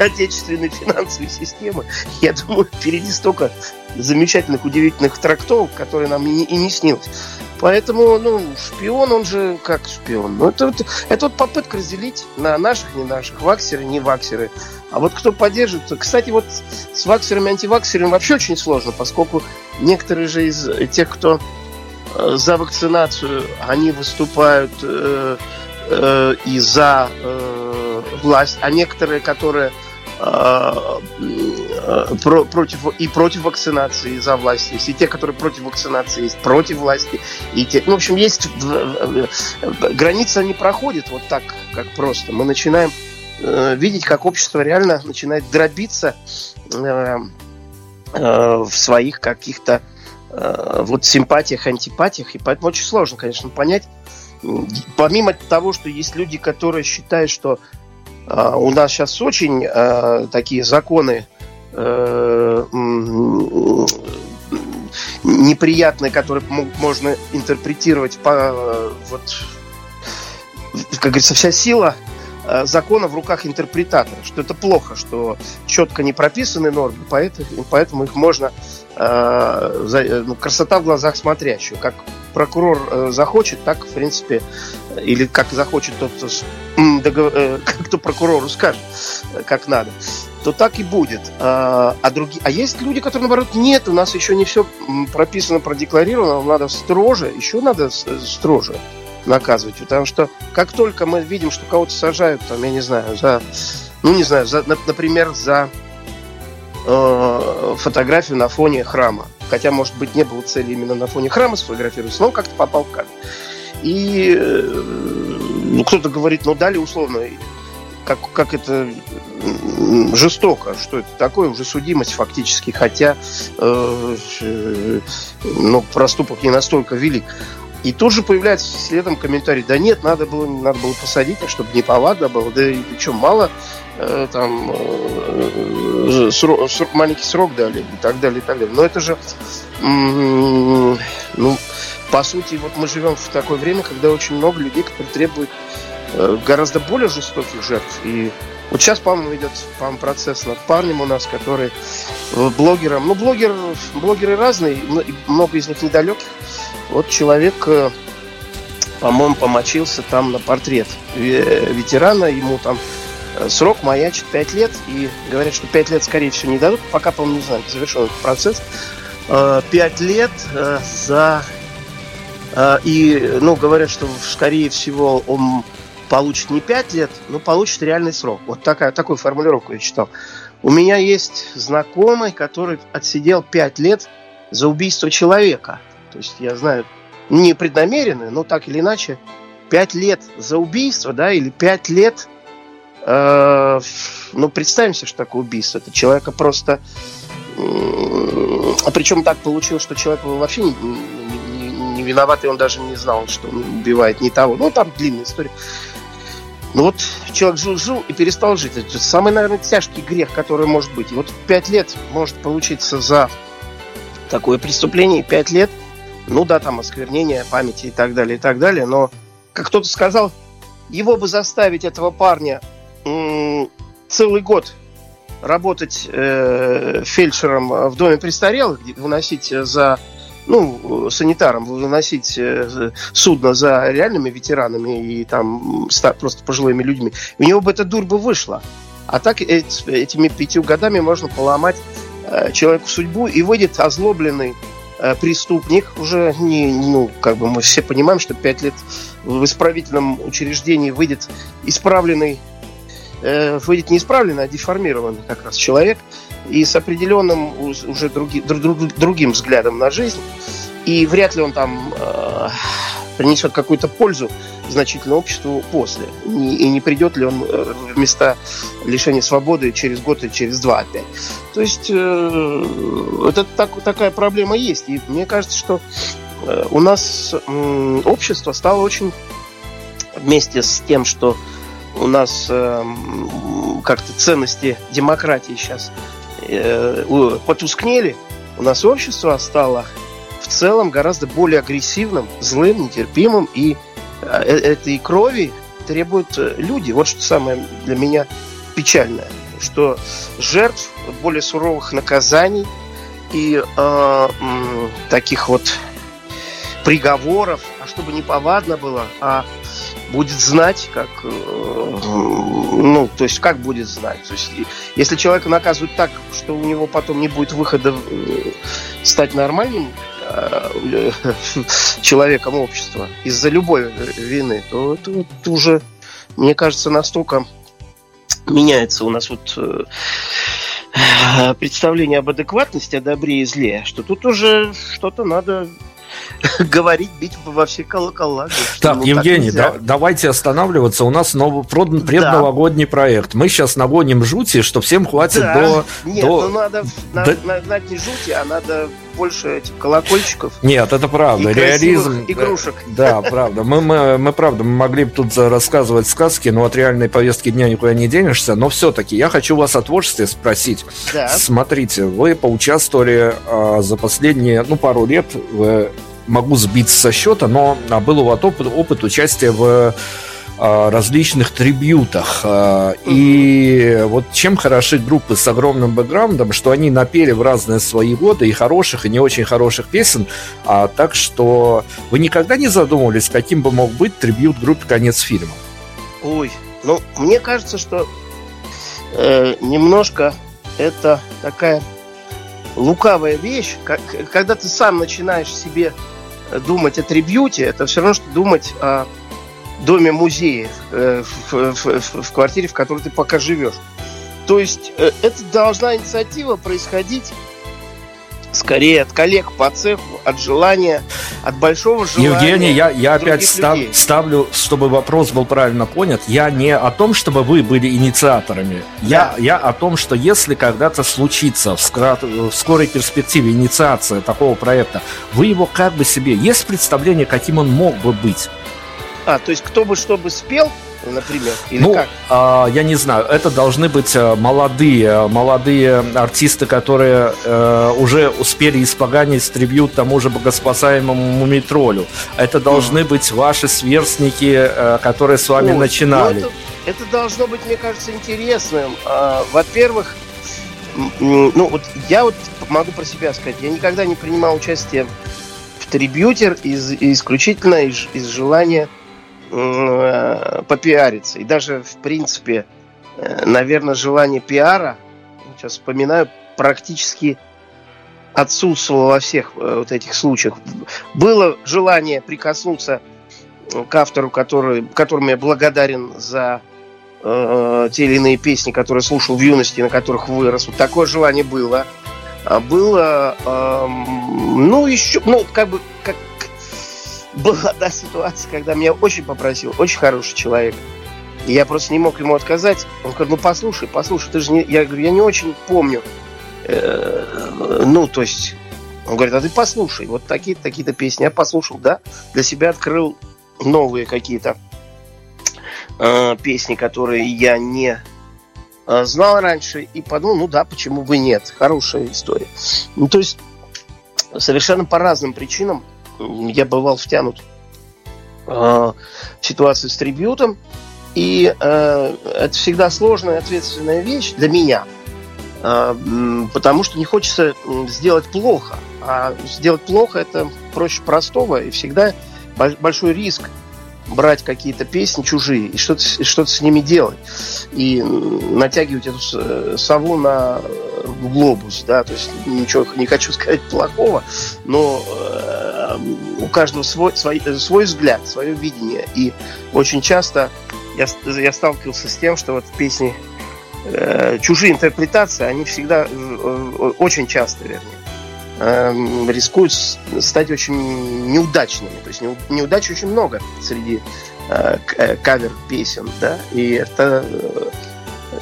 отечественной финансовой системы. Я думаю, впереди столько замечательных, удивительных трактовок, которые нам и не, и снилось. Поэтому, ну, шпион, он же как шпион. Ну, это, это, это вот попытка разделить на наших, не наших, ваксеры, не ваксеры. А вот кто поддержит... Кстати, вот с ваксерами, антиваксерами вообще очень сложно, поскольку некоторые же из тех, кто э, за вакцинацию, они выступают э, э, и за э, власть, а некоторые, которые про, против и против вакцинации за власть есть, и те, которые против вакцинации есть, против власти, и те, ну, в общем, есть граница не проходит вот так, как просто. Мы начинаем э, видеть, как общество реально начинает дробиться э, э, в своих каких-то э, вот симпатиях, антипатиях, и поэтому очень сложно, конечно, понять. Помимо того, что есть люди, которые считают, что у нас сейчас очень э, такие законы э, неприятные, которые можно интерпретировать по вот как говорится, вся сила э, закона в руках интерпретатора, что это плохо, что четко не прописаны нормы, поэтому, поэтому их можно э, красота в глазах смотрящего. Как прокурор э, захочет, так, в принципе, или как захочет тот, кто, договор, э, кто прокурору скажет, э, как надо, то так и будет. А, а, другие, а есть люди, которые, наоборот, нет, у нас еще не все прописано, продекларировано, надо строже, еще надо строже наказывать. Потому что как только мы видим, что кого-то сажают, там, я не знаю, за, ну, не знаю, за, например, за э, фотографию на фоне храма, хотя, может быть, не было цели именно на фоне храма сфотографироваться, но как-то попал в кадр. И э, ну, кто-то говорит, ну дали условно, как, как это жестоко, что это такое, уже судимость фактически, хотя э, э, ну, проступок не настолько велик. И тут же появляется следом комментарий, да нет, надо было, надо было посадить, чтобы не повадно было, да и что, мало э, там э, срок, срок, маленький срок дали и так далее, и так далее. Но это же, ну, по сути, вот мы живем в такое время, когда очень много людей, которые требуют э, гораздо более жестоких жертв. И вот сейчас, по-моему, идет по процесс над парнем у нас, который э, блогером, ну, блогер, блогеры разные, много из них недалеких, вот человек, э, по-моему, помочился там на портрет ветерана, ему там срок маячит 5 лет, и говорят, что 5 лет, скорее всего, не дадут, пока, по-моему, не знаю, завершен этот процесс. 5 э, лет за... И, ну, говорят, что, скорее всего, он получит не 5 лет, но получит реальный срок. Вот такая, такую формулировку я читал. У меня есть знакомый, который отсидел 5 лет за убийство человека – то есть я знаю, не преднамеренное, но так или иначе, пять лет за убийство, да, или пять лет, э, ну, представим что такое убийство. Это человека просто... А причем так получилось, что человек вообще не, не, не виноват, и он даже не знал, что он убивает не того. Ну, там длинная история. Ну вот человек жил-жил и перестал жить. Это самый, наверное, тяжкий грех, который может быть. И вот пять лет может получиться за такое преступление, пять лет – ну да, там осквернение памяти и так далее, и так далее, но, как кто-то сказал, его бы заставить, этого парня, целый год работать э, фельдшером в доме престарелых, выносить за ну, санитаром, выносить э, судно за реальными ветеранами и там просто пожилыми людьми, у него бы эта дур бы вышла. А так этими пятью годами можно поломать э, человеку судьбу и выйдет озлобленный Э, преступник. Уже не, ну, как бы мы все понимаем, что 5 лет в исправительном учреждении выйдет исправленный, выйдет не исправленный, а деформированный как раз человек и с определенным уже други, друг, друг, другим взглядом на жизнь. И вряд ли он там э, принесет какую-то пользу значительно обществу после. И не придет ли он э, в места лишения свободы через год и через два опять. То есть э, это так, такая проблема есть. И мне кажется, что э, у нас общество стало очень вместе с тем, что у нас как-то ценности демократии сейчас потускнели, у нас общество стало в целом гораздо более агрессивным, злым, нетерпимым и Э, э, этой крови требуют э, люди. Вот что самое для меня печальное, что жертв более суровых наказаний и э, таких вот приговоров, а чтобы не повадно было, а будет знать, как, э, ну, то есть как будет знать. То есть, если человека наказывают так, что у него потом не будет выхода стать нормальным Э, человеком общества из-за любой вины, то это уже, мне кажется, настолько меняется у нас вот э, представление об адекватности, о добре и зле, что тут уже что-то надо говорить, бить во все колокола. Так, Евгений, так да, давайте останавливаться. У нас новый предновогодний да. проект. Мы сейчас нагоним жути, что всем хватит да. до... Нет, до... ну надо до... нагнать не жути, а надо больше этих колокольчиков. Нет, это правда. И Реализм. Игрушек. Да, правда. Мы, мы, мы, правда, мы могли бы тут рассказывать сказки, но от реальной повестки дня никуда не денешься. Но все-таки я хочу вас о творчестве спросить. Да. Смотрите, вы поучаствовали а, за последние, ну, пару лет в могу сбиться со счета, но а, был у вас опыт, опыт участия в различных трибютах. А, и вот чем хороши группы с огромным бэкграундом, что они напели в разные свои годы и хороших, и не очень хороших песен. А, так что вы никогда не задумывались, каким бы мог быть трибют группы «Конец фильма»? Ой, ну, мне кажется, что э, немножко это такая лукавая вещь, как, когда ты сам начинаешь себе думать о трибьюте, это все равно, что думать о доме музея э, в, в, в, в квартире, в которой ты пока живешь. То есть э, это должна инициатива происходить скорее от коллег по цеху, от желания, от большого желания. Евгений, я, я опять став, ставлю, чтобы вопрос был правильно понят, я не о том, чтобы вы были инициаторами, да. я, я о том, что если когда-то случится в, скра... в скорой перспективе инициация такого проекта, вы его как бы себе, есть представление, каким он мог бы быть? А, то есть кто бы что бы спел, например? Или ну, как? А, я не знаю, это должны быть э, молодые, молодые артисты, которые а, уже успели испоганить трибют тому же богоспасаемому Мумитролю. Это должны mm. быть ваши сверстники, а, которые с вами Ой, начинали. Ну, это, это должно быть, мне кажется, интересным. А, во-первых, ну вот я вот могу про себя сказать, я никогда не принимал участие в трибьютер из, исключительно из, из желания Э, попиариться. И даже, в принципе, э, наверное, желание пиара, сейчас вспоминаю, практически отсутствовало во всех э, вот этих случаях. Было желание прикоснуться к автору, который, которому я благодарен за э, те или иные песни, которые слушал в юности, на которых вырос. Вот такое желание было. А было, э, ну, еще, ну, как бы, как, была одна ситуация, когда меня очень попросил, очень хороший человек. И я просто не мог ему отказать. Он говорит, ну послушай, послушай, ты же не... Я говорю, я не очень помню. Э, ну, то есть... Он говорит, а ты послушай, вот такие-то такие песни. Я послушал, да, для себя открыл новые какие-то э, песни, которые я не э, знал раньше. И подумал, ну да, почему бы нет. Хорошая история. Ну, то есть, совершенно по разным причинам я бывал втянут э, в ситуацию с трибютом, и э, это всегда сложная ответственная вещь для меня, э, потому что не хочется сделать плохо, а сделать плохо это проще простого, и всегда большой риск брать какие-то песни чужие и что-то что с ними делать. И натягивать эту э, сову на э, глобус, да, то есть ничего не хочу сказать плохого, но у каждого свой, свой, свой взгляд, свое видение. И очень часто я, я сталкивался с тем, что вот песни э, чужие интерпретации, они всегда, э, очень часто, вернее, э, рискуют стать очень неудачными. То есть неудач очень много среди э, э, кавер песен, да, и это э,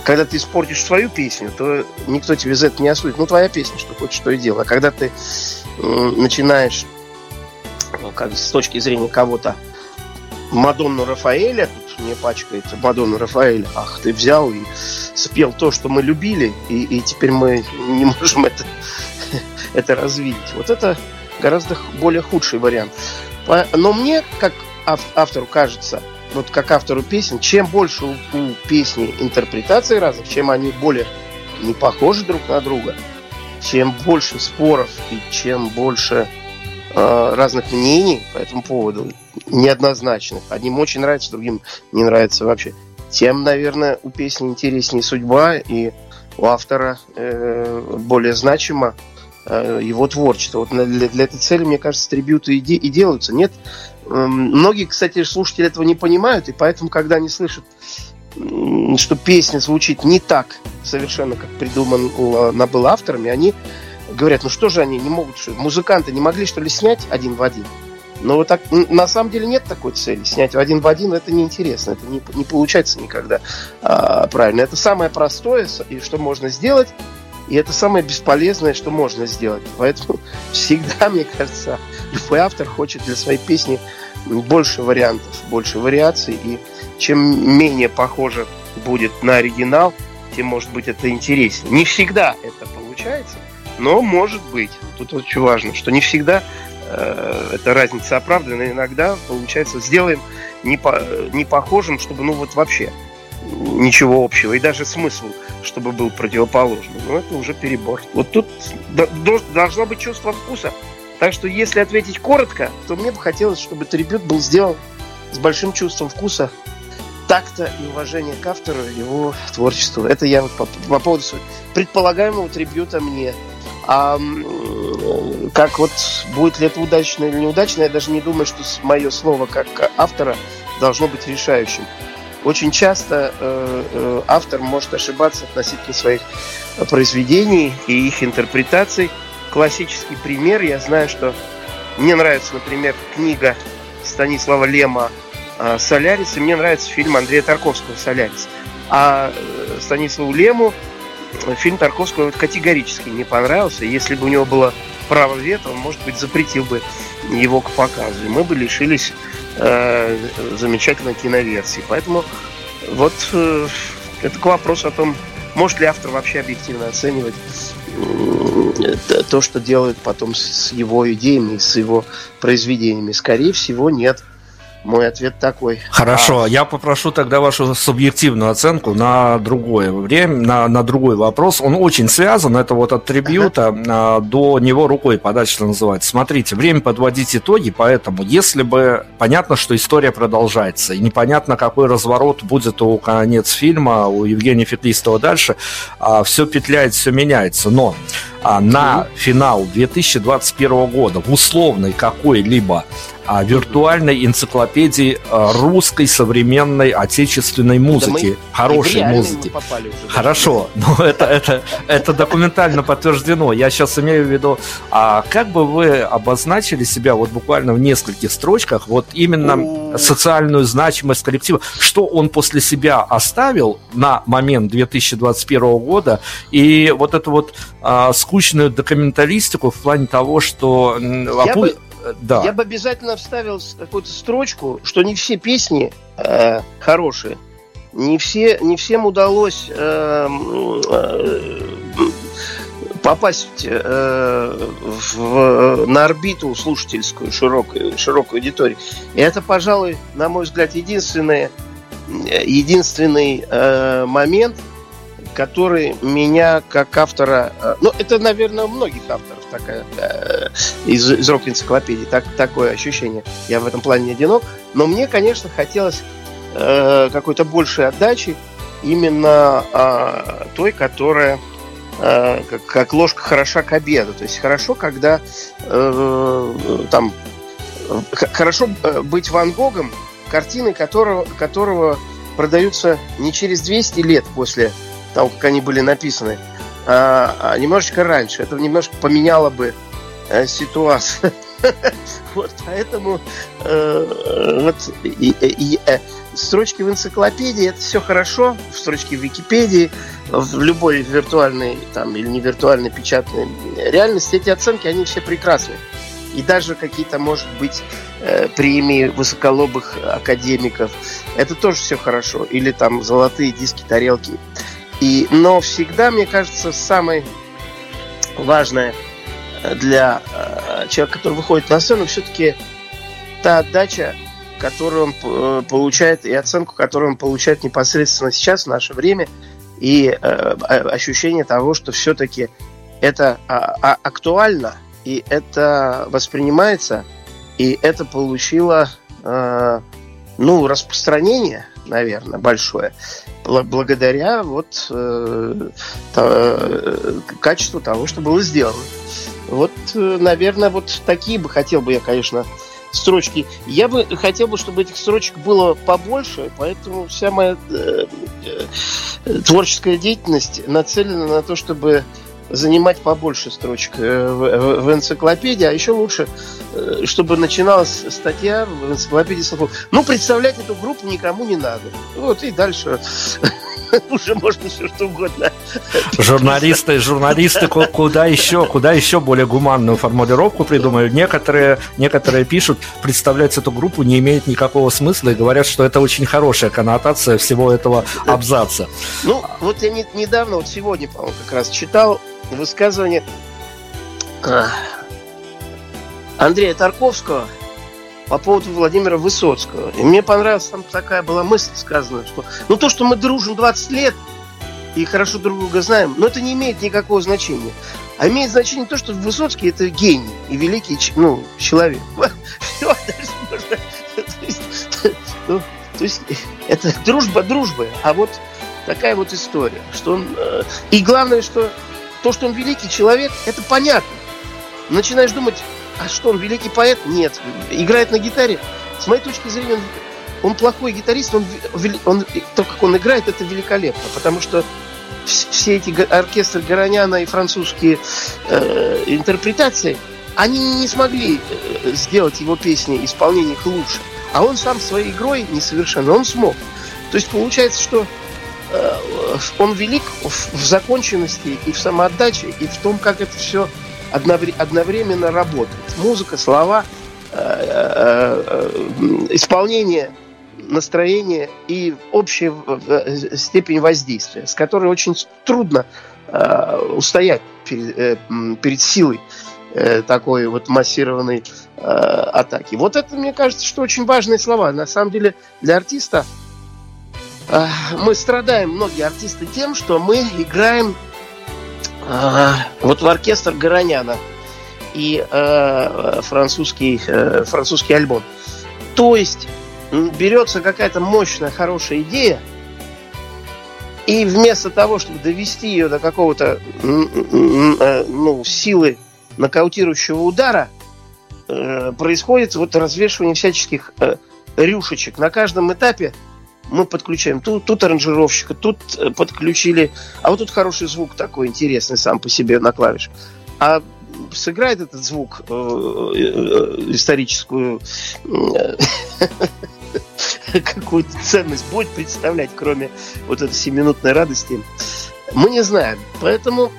когда ты испортишь свою песню, то никто тебе за это не осудит. Ну, твоя песня, что хочешь, что и делай. А когда ты э, начинаешь, как с точки зрения кого-то, Мадонну Рафаэля, тут не пачкает Мадонну Рафаэля, ах, ты взял и спел то, что мы любили, и, и теперь мы не можем это это развидеть. Вот это гораздо более худший вариант. Но мне, как автору кажется, вот как автору песен, чем больше у, у песни интерпретаций разных, чем они более не похожи друг на друга, чем больше споров и чем больше разных мнений по этому поводу, неоднозначных, одним очень нравится, другим не нравится вообще, тем, наверное, у песни интереснее судьба и у автора э, более значимо Э, его творчество. Вот для, для этой цели, мне кажется, трибюты и, де, и делаются. Нет, эм, многие, кстати, слушатели этого не понимают, и поэтому, когда они слышат, что песня звучит не так совершенно, как придумана была авторами, они говорят, ну что же они не могут, что музыканты не могли что ли снять один в один? Но вот так, на самом деле нет такой цели. Снять один в один это неинтересно, это не, не получается никогда а, правильно. Это самое простое, и что можно сделать, и это самое бесполезное, что можно сделать. Поэтому всегда, мне кажется, любой автор хочет для своей песни больше вариантов, больше вариаций. И чем менее похоже будет на оригинал, тем, может быть, это интереснее. Не всегда это получается, но может быть. Тут очень важно, что не всегда э, эта разница оправдана. Иногда получается, сделаем не, по, не похожим, чтобы ну вот вообще ничего общего. И даже смысл, чтобы был противоположным. Но это уже перебор. Вот тут должно быть чувство вкуса. Так что, если ответить коротко, то мне бы хотелось, чтобы трибют был сделан с большим чувством вкуса, такта и уважения к автору, его творчеству. Это я вот по, по поводу предполагаемого трибюта мне. А как вот будет ли это удачно или неудачно, я даже не думаю, что мое слово как автора должно быть решающим. Очень часто э, э, автор может ошибаться относительно своих произведений и их интерпретаций. классический пример. Я знаю, что мне нравится, например, книга Станислава Лема э, «Солярис», и мне нравится фильм Андрея Тарковского «Солярис». А э, Станиславу Лему фильм Тарковского категорически не понравился. Если бы у него было право вето, он, может быть, запретил бы его к показу. И мы бы лишились э, замечательной киноверсии. Поэтому вот э, это к вопросу о том, может ли автор вообще объективно оценивать э, то, что делает потом с его идеями, с его произведениями. Скорее всего, нет. Мой ответ такой. Хорошо, а... я попрошу тогда вашу субъективную оценку на другое время, на, на другой вопрос. Он очень связан, это вот от трибьюта ага. до него рукой подать, что называется. Смотрите, время подводить итоги, поэтому если бы понятно, что история продолжается, и непонятно, какой разворот будет у конец фильма, у Евгения Феклистова дальше, а, все петляет, все меняется, но а, на финал 2021 года в условной какой-либо а, виртуальной энциклопедии а, русской современной отечественной музыки, да хорошей музыки. Хорошо, но это, это, это документально подтверждено. Я сейчас имею в виду, а как бы вы обозначили себя вот буквально в нескольких строчках, вот именно социальную значимость коллектива, что он после себя оставил на момент 2021 года, и вот эту вот а, скучную документалистику в плане того, что... Я бы да. Я бы обязательно вставил какую-то строчку, что не все песни э, хорошие. Не, все, не всем удалось э, э, попасть э, в, на орбиту слушательскую широкую, широкую аудиторию. И это, пожалуй, на мой взгляд, единственный, единственный э, момент, который меня как автора... Э, ну, это, наверное, у многих авторов такая э, из, из рок-энциклопедии так, такое ощущение. Я в этом плане не одинок. Но мне, конечно, хотелось э, какой-то большей отдачи именно э, той, которая э, как, как ложка хороша к обеду. То есть хорошо, когда э, там хорошо э, быть Ван Гогом, картины которого, которого продаются не через 200 лет после того, как они были написаны, а, а немножечко раньше. Это немножко поменяло бы э, ситуацию. Вот поэтому э, вот, э, строчки в энциклопедии это все хорошо, строчки в Википедии, в любой виртуальной там или не виртуальной печатной реальности эти оценки они все прекрасны. И даже какие-то, может быть, э, премии высоколобых академиков. Это тоже все хорошо. Или там золотые диски, тарелки. И, но всегда, мне кажется, самое важное для э, человека, который выходит на сцену, все-таки та отдача, которую он э, получает, и оценку, которую он получает непосредственно сейчас, в наше время, и э, ощущение того, что все-таки это а, а, актуально, и это воспринимается, и это получило э, ну, распространение, наверное, большое благодаря вот э, то, качеству того, что было сделано. Вот, э, наверное, вот такие бы хотел бы я, конечно, строчки. Я бы хотел бы, чтобы этих строчек было побольше, поэтому вся моя э, э, творческая деятельность нацелена на то, чтобы занимать побольше строчек э, в, в, в энциклопедии, а еще лучше, э, чтобы начиналась статья в энциклопедии слов. Ну, представлять эту группу никому не надо. Вот и дальше уже можно все что угодно. Журналисты, журналисты куда еще, куда еще более гуманную формулировку придумают. Некоторые, некоторые пишут, представлять эту группу не имеет никакого смысла и говорят, что это очень хорошая коннотация всего этого абзаца. Ну, вот я не, недавно, вот сегодня, по-моему, как раз читал высказывание Андрея Тарковского по поводу Владимира Высоцкого. И мне понравилась там такая была мысль сказана, что ну то, что мы дружим 20 лет и хорошо друг друга знаем, но это не имеет никакого значения. А имеет значение то, что Высоцкий это гений и великий ну, человек. То есть, ну, то есть это дружба дружбы, а вот такая вот история, что он... Э, и главное, что то, что он великий человек, это понятно. Начинаешь думать, а что, он великий поэт? Нет. Играет на гитаре. С моей точки зрения, он, он плохой гитарист, он, он, то, как он играет, это великолепно. Потому что все эти оркестры Гороняна и французские э, интерпретации, они не смогли э, сделать его песни, исполнение их лучше. А он сам своей игрой несовершенно, он смог. То есть получается, что он велик в, законченности и в самоотдаче, и в том, как это все одновременно работает. Музыка, слова, э, э, э, исполнение, настроение и общая степень воздействия, с которой очень трудно устоять перед силой такой вот массированной атаки. Вот это, мне кажется, что очень важные слова. На самом деле для артиста мы страдаем, многие артисты, тем, что мы играем вот в оркестр Гороняна и э, французский, э, французский альбом. То есть берется какая-то мощная, хорошая идея, и вместо того, чтобы довести ее до какого-то э, ну, силы нокаутирующего удара, э, происходит вот развешивание всяческих э, рюшечек. На каждом этапе мы подключаем тут, тут аранжировщика, тут э, подключили, а вот тут хороший звук такой интересный сам по себе на клавиш. А сыграет этот звук э, э, историческую какую-то ценность будет представлять, кроме вот этой семинутной радости, мы не знаем. Поэтому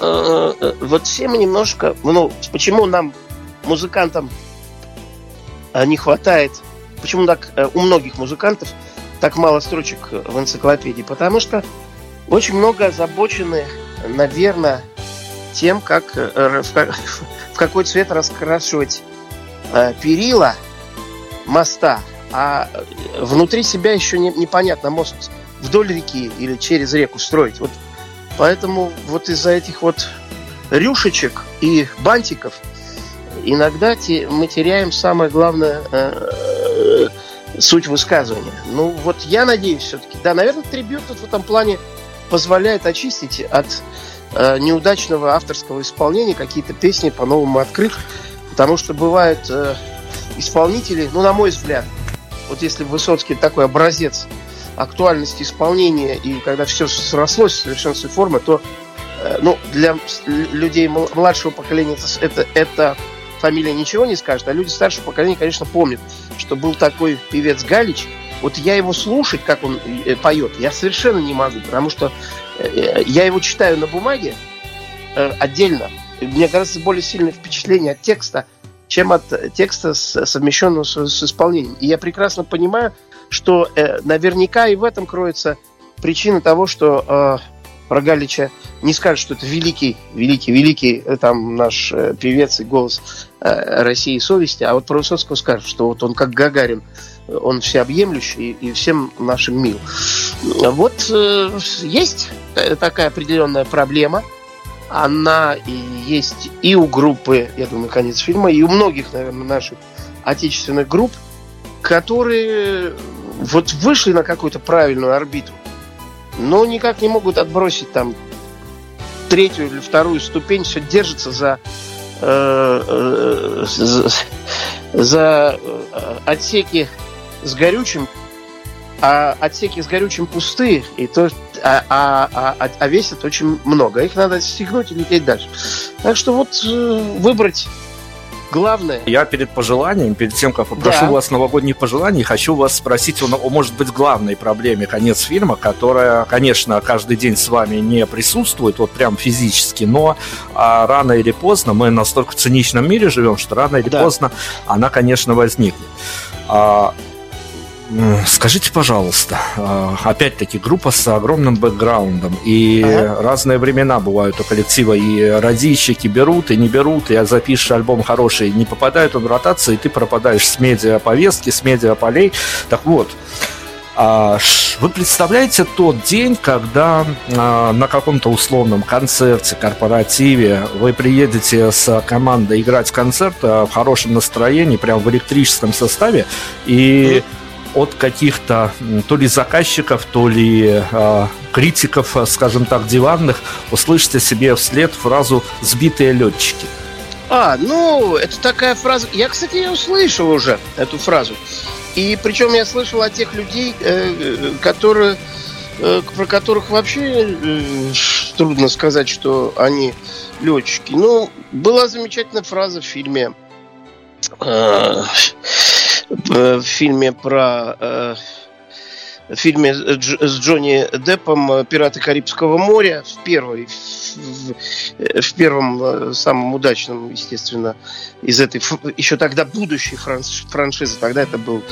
вот все мы немножко, ну, почему нам, музыкантам, не хватает Почему так э, у многих музыкантов так мало строчек в энциклопедии? Потому что очень много озабочены, наверное, тем, как э, в какой цвет раскрашивать э, перила моста, а внутри себя еще не, непонятно мост вдоль реки или через реку строить. Вот поэтому вот из-за этих вот рюшечек и бантиков иногда мы теряем самое главное Суть высказывания. Ну, вот я надеюсь все-таки. Да, наверное, трибют в этом плане позволяет очистить от э, неудачного авторского исполнения какие-то песни по-новому открыть. Потому что бывают э, исполнители, ну, на мой взгляд, вот если Высоцкий такой образец актуальности исполнения, и когда все срослось в совершенстве формы, то э, ну, для людей младшего поколения это, это, это фамилия ничего не скажет, а люди старшего поколения, конечно, помнят, что был такой певец Галич. Вот я его слушать, как он э, поет, я совершенно не могу, потому что э, я его читаю на бумаге э, отдельно. Мне гораздо более сильное впечатление от текста, чем от текста, совмещенного с, с исполнением. И я прекрасно понимаю, что наверняка и в этом кроется причина того, что про Галича не скажет, что это великий, великий, великий э, там наш э, певец и голос э, России и совести, а вот про Высоцкого скажет, что вот он как Гагарин, он всеобъемлющий и всем нашим мил. Вот э, есть такая определенная проблема, она и есть и у группы, я думаю, конец фильма, и у многих, наверное, наших отечественных групп, которые вот вышли на какую-то правильную орбиту но никак не могут отбросить там третью или вторую ступень, все держится за, э, э, за, за э, отсеки с горючим, а отсеки с горючим пустые, и то, а, а, а, а весят очень много. Их надо стегнуть и лететь дальше. Так что вот э, выбрать главное... Я перед пожеланием, перед тем, как попрошу да. вас новогодних пожеланий, хочу вас спросить о, о, может быть, главной проблеме конец фильма, которая, конечно, каждый день с вами не присутствует, вот прям физически, но а, рано или поздно, мы настолько в циничном мире живем, что рано или да. поздно она, конечно, возникнет. А, Скажите, пожалуйста, а, опять-таки группа с огромным бэкграундом, и ага. разные времена бывают у коллектива, и радищики берут, и не берут, и запишешь альбом хороший, не попадают он в ротацию, и ты пропадаешь с медиаповестки, с медиаполей. Так вот, а, вы представляете тот день, когда а, на каком-то условном концерте, корпоративе вы приедете с командой играть концерт в хорошем настроении, прям в электрическом составе, и mm от каких-то то ли заказчиков, то ли э, критиков, скажем так, диванных, услышите себе вслед фразу «сбитые летчики». А, ну, это такая фраза. Я, кстати, ее услышал уже, эту фразу. И причем я слышал от тех людей, э, которые э, про которых вообще э, трудно сказать, что они летчики. Ну, была замечательная фраза в фильме э, в фильме про в фильме с Джонни Деппом «Пираты Карибского моря» в первой, в, в первом самом удачном, естественно, из этой еще тогда будущей франшизы, тогда это был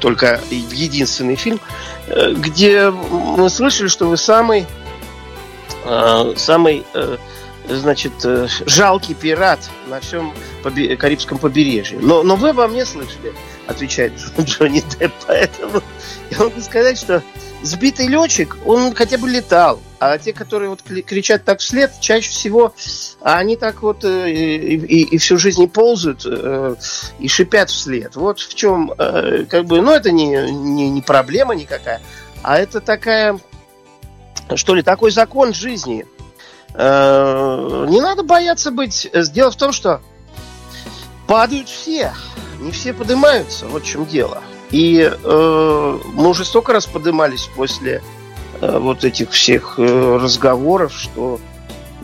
только единственный фильм, где мы слышали, что вы самый самый значит, жалкий пират на всем Карибском побережье. Но, но вы обо мне слышали, отвечает Джонни Депп, поэтому я могу сказать, что сбитый летчик, он хотя бы летал. А те, которые вот кричат так вслед, чаще всего они так вот э, и, и, и всю жизнь ползают э, и шипят вслед. Вот в чем, э, как бы, ну это не, не, не проблема никакая, а это такая, что ли, такой закон жизни. Не надо бояться быть. Дело в том, что падают все, не все поднимаются. Вот в чем дело. И э, мы уже столько раз поднимались после э, вот этих всех э, разговоров, что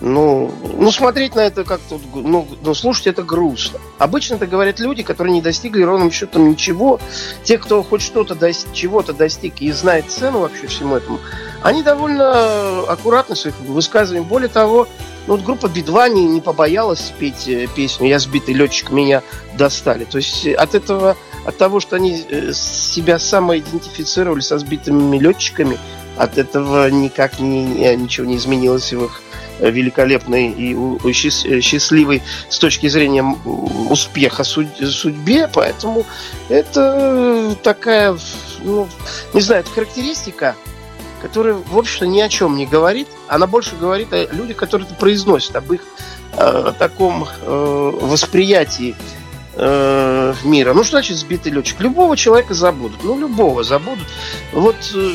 ну, ну, смотреть на это как-то, ну, ну, слушать это грустно. Обычно это говорят люди, которые не достигли ровным счетом ничего. Те, кто хоть что-то достиг, чего-то достиг и знает цену вообще всему этому, они довольно аккуратны в своих высказываниях. Более того, ну, вот группа Би-2 не, не побоялась спеть э, песню «Я сбитый летчик, меня достали». То есть от этого от того, что они э, себя самоидентифицировали со сбитыми летчиками, от этого никак не, ничего не изменилось в их великолепной и счастливой с точки зрения успеха судьбе, поэтому это такая, ну, не знаю, это характеристика, которая, в общем-то, ни о чем не говорит. Она больше говорит о людях, которые это произносят, об их э, таком э, восприятии э, мира. Ну, что значит сбитый летчик? Любого человека забудут. Ну, любого забудут. Вот э,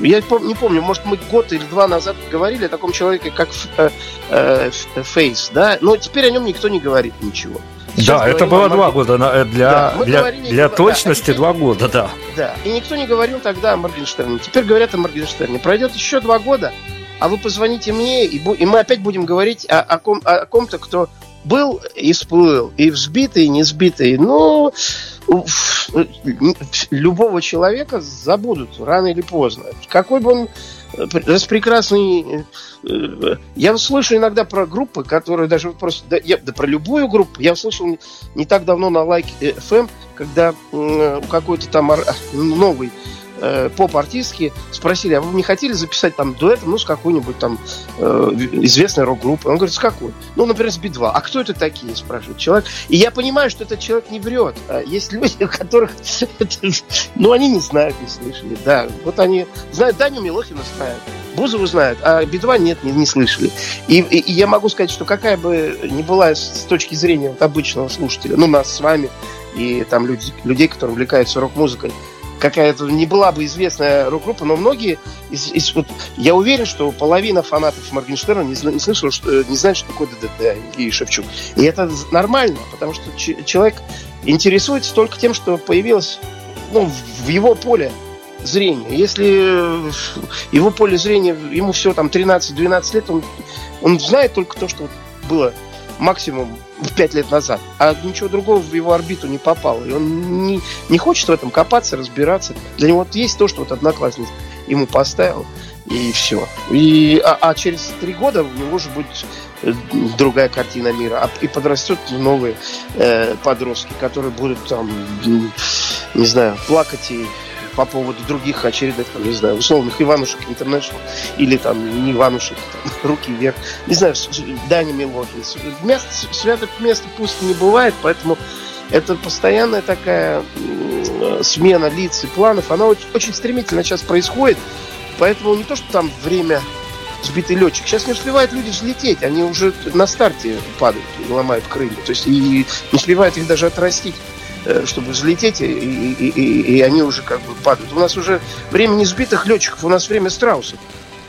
я не помню, может, мы год или два назад говорили о таком человеке, как э, э, Фейс, да? Но теперь о нем никто не говорит ничего. Сейчас да, это было два года э, для, да, для, говорили, для точности да, два года, да. Да, и никто не говорил тогда о Моргенштерне. Теперь говорят о Моргенштерне. Пройдет еще два года, а вы позвоните мне, и, и мы опять будем говорить о, о, ком, о ком-то, кто был и всплыл, и взбитый, и не сбитый. Но любого человека забудут рано или поздно. Какой бы он э, распрекрасный... Э, я слышу иногда про группы, которые даже просто... Да, я, да про любую группу. Я услышал не, так давно на Like FM, когда какой-то там новый э, поп-артистки спросили, а вы не хотели записать там дуэтом, ну, с какой-нибудь там э, известной рок-группой? Он говорит, с какой? Ну, например, с Би-2. А кто это такие, спрашивает человек. И я понимаю, что этот человек не врет. А есть люди, у которых, ну, они не знают, не слышали, да. Вот они знают Даню Милохина знают. Бузову знают, а Би-2 нет, не, не слышали. И, и, и я могу сказать, что какая бы ни была с точки зрения вот обычного слушателя, ну, нас с вами, и там люди, людей, которые увлекаются рок-музыкой, какая-то не была бы известная рок-группа, но многие из, из, вот, я уверен, что половина фанатов Моргенштерна не, не слышала, что, не знает, что такое ДДТ и Шевчук. И это нормально, потому что человек интересуется только тем, что появилось ну, в его поле зрения. Если его поле зрения, ему все там 13-12 лет, он, он знает только то, что было максимум пять лет назад, а ничего другого в его орбиту не попало. И он не, не хочет в этом копаться, разбираться. Для него вот есть то, что вот одноклассник ему поставил, и все. И, а, а через три года у него уже будет э, другая картина мира. А, и подрастет новые э, подростки, которые будут там, не знаю, плакать и по поводу других очередных, там, не знаю, условных Иванушек Интернешнл или там не Иванушек, там, руки вверх. Не знаю, Дани Милохин. Мест, святых мест пусть не бывает, поэтому это постоянная такая смена лиц и планов. Она очень, очень стремительно сейчас происходит. Поэтому не то, что там время сбитый летчик. Сейчас не успевают люди взлететь, они уже на старте падают ломают крылья. То есть и не успевают их даже отрастить. Э, чтобы взлететь, и, и, и, и они уже как бы падают. У нас уже время не сбитых летчиков, у нас время страусов,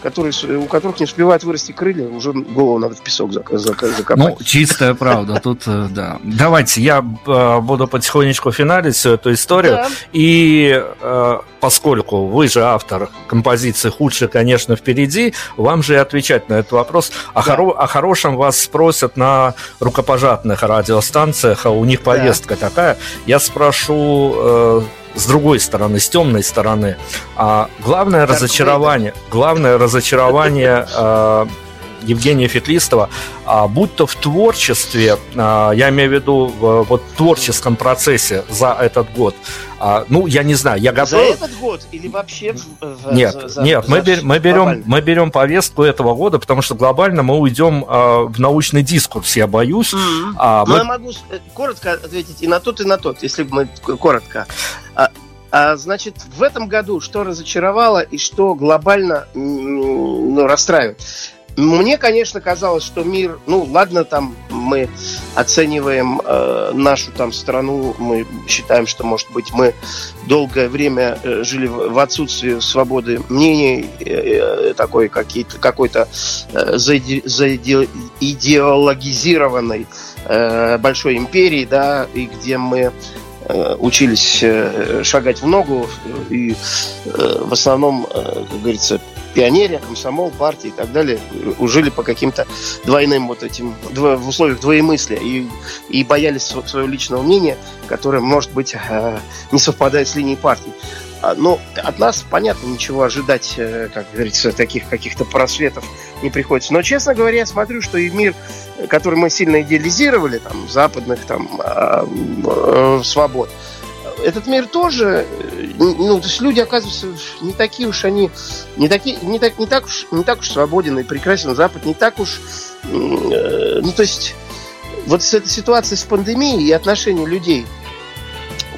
которые, у которых не успевают вырасти крылья, уже голову надо в песок закопать. Ну, чистая правда. Тут, э, да. Давайте, я э, буду потихонечку финалить всю эту историю. Да. И э, поскольку вы же автор композиции «Худшее, конечно, впереди», вам же и отвечать на этот вопрос. О, да. хоро- о хорошем вас спросят на рукопожатных радиостанциях, а у них повестка да. такая. Я спрошу с другой стороны, с темной стороны. А главное Dark разочарование, Vader. главное разочарование э, Евгения Фетлистова, а, будь то в творчестве, а, я имею в виду в вот, творческом процессе за этот год, а, ну, я не знаю, я готов... За этот год или вообще... В, нет, за, за, нет, за, мы, бер, мы, берем, мы берем повестку этого года, потому что глобально мы уйдем в научный дискурс, я боюсь. Mm-hmm. А, мы... Но я могу э, коротко ответить и на тот, и на тот, если мы коротко. А, значит, в этом году что разочаровало и что глобально ну, расстраивает? Мне, конечно, казалось, что мир, ну, ладно, там мы оцениваем э, нашу там страну, мы считаем, что, может быть, мы долгое время э, жили в отсутствии свободы мнений, э, э такой какие-то, какой-то э, заидеологизированной э, большой империи, да, и где мы э, учились шагать в ногу и в основном, как говорится, пионерия, комсомол, партии и так далее жили по каким-то двойным вот этим, в условиях двоемыслия и, и боялись своего личного мнения, которое, может быть, э, не совпадает с линией партии. А, но от нас, понятно, ничего ожидать, э, как говорится, таких каких-то просветов не приходится. Но, честно говоря, я смотрю, что и мир, который мы сильно идеализировали, там, западных там, а, э, свобод, этот мир тоже, э, ну, то есть люди, оказывается, не такие уж они, не, такие, не, так, не, так, уж, не так уж свободен и прекрасен Запад, не так уж, э, ну, то есть, вот с этой ситуацией с пандемией и отношение людей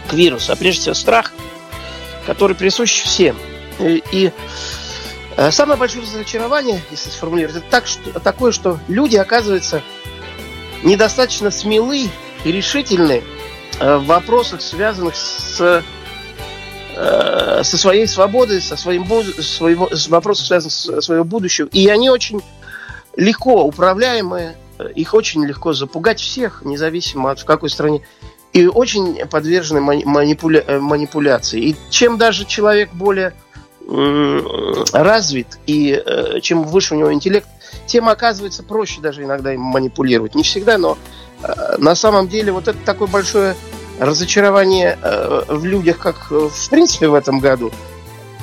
к вирусу, а прежде всего страх, который присущ всем. И, и э, самое большое разочарование, если сформулировать, это так, что, такое, что люди, оказывается, недостаточно смелы и решительны Э, в вопросах, связанных с э, со своей свободой, со своим своего, вопросов, связанных с своего будущего. И они очень легко управляемые, их очень легко запугать всех, независимо от в какой стране. И очень подвержены манипуля, э, манипуляции. И чем даже человек более развит и чем выше у него интеллект, тем оказывается проще даже иногда им манипулировать. Не всегда, но на самом деле вот это такое большое разочарование э, в людях, как э, в принципе в этом году.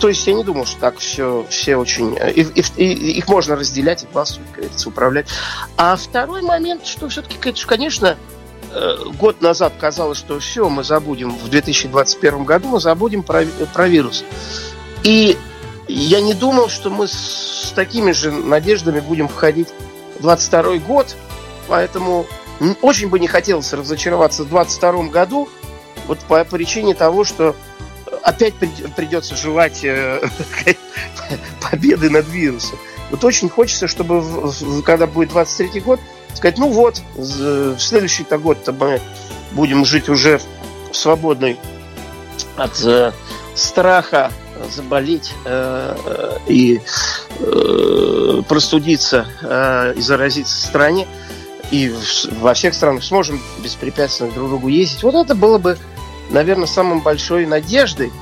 То есть я не думал, что так все, все очень... Э, и, и, и, их можно разделять и властвовать, говорится, управлять. А второй момент, что все-таки, конечно, год назад казалось, что все, мы забудем, в 2021 году мы забудем про, про вирус. И я не думал, что мы с такими же надеждами будем входить в 2022 год, поэтому очень бы не хотелось разочароваться в 2022 году, вот по причине того, что опять придется желать э, победы над вирусом. Вот очень хочется, чтобы когда будет 23 год, сказать, ну вот, в следующий-то год мы будем жить уже свободной от э, страха заболеть э, и простудиться и заразиться в стране и во всех странах сможем беспрепятственно друг к другу ездить. Вот это было бы, наверное, самой большой надеждой.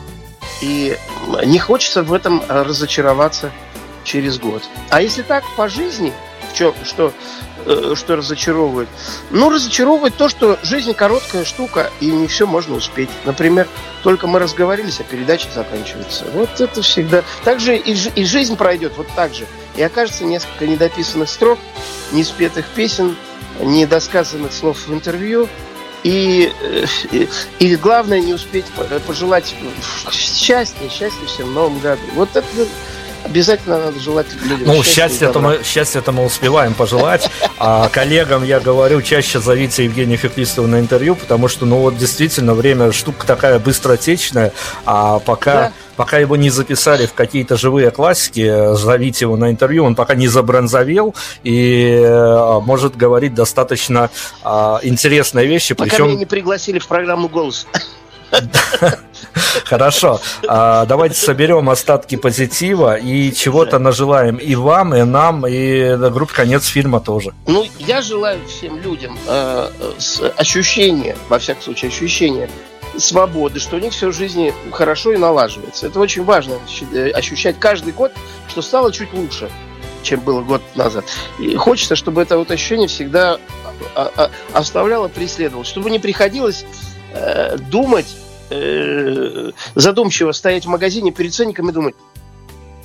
И не хочется в этом разочароваться через год. А если так по жизни, в чем, что, э, что разочаровывает? Ну, разочаровывает то, что жизнь короткая штука, и не все можно успеть. Например, только мы разговорились, а передача заканчивается. Вот это всегда. Также и, и жизнь пройдет вот так же. И окажется несколько недописанных строк, неспетых песен, недосказанных слов в интервью. И, э, и, и главное не успеть пожелать счастья, счастья всем в новом году. Вот это обязательно надо желать людям Ну, счастье это, мы, счастье это мы успеваем пожелать. А коллегам я говорю, чаще зовите Евгения Феклистова на интервью, потому что, ну, вот действительно, время штука такая быстротечная, а пока... Да. Пока его не записали в какие-то живые классики, зовите его на интервью, он пока не забронзовел и э, может говорить достаточно а, интересные вещи. Пока причем... меня не пригласили в программу «Голос». Хорошо. А, давайте соберем остатки позитива и чего-то нажелаем и вам, и нам, и группе конец фильма тоже. Ну, я желаю всем людям э, ощущения, во всяком случае, ощущения свободы, что у них все в жизни хорошо и налаживается. Это очень важно ощущать каждый год, что стало чуть лучше, чем было год назад. И хочется, чтобы это вот ощущение всегда а, а, оставляло, преследовало, чтобы не приходилось э, думать, э, задумчиво стоять в магазине перед ценником и думать,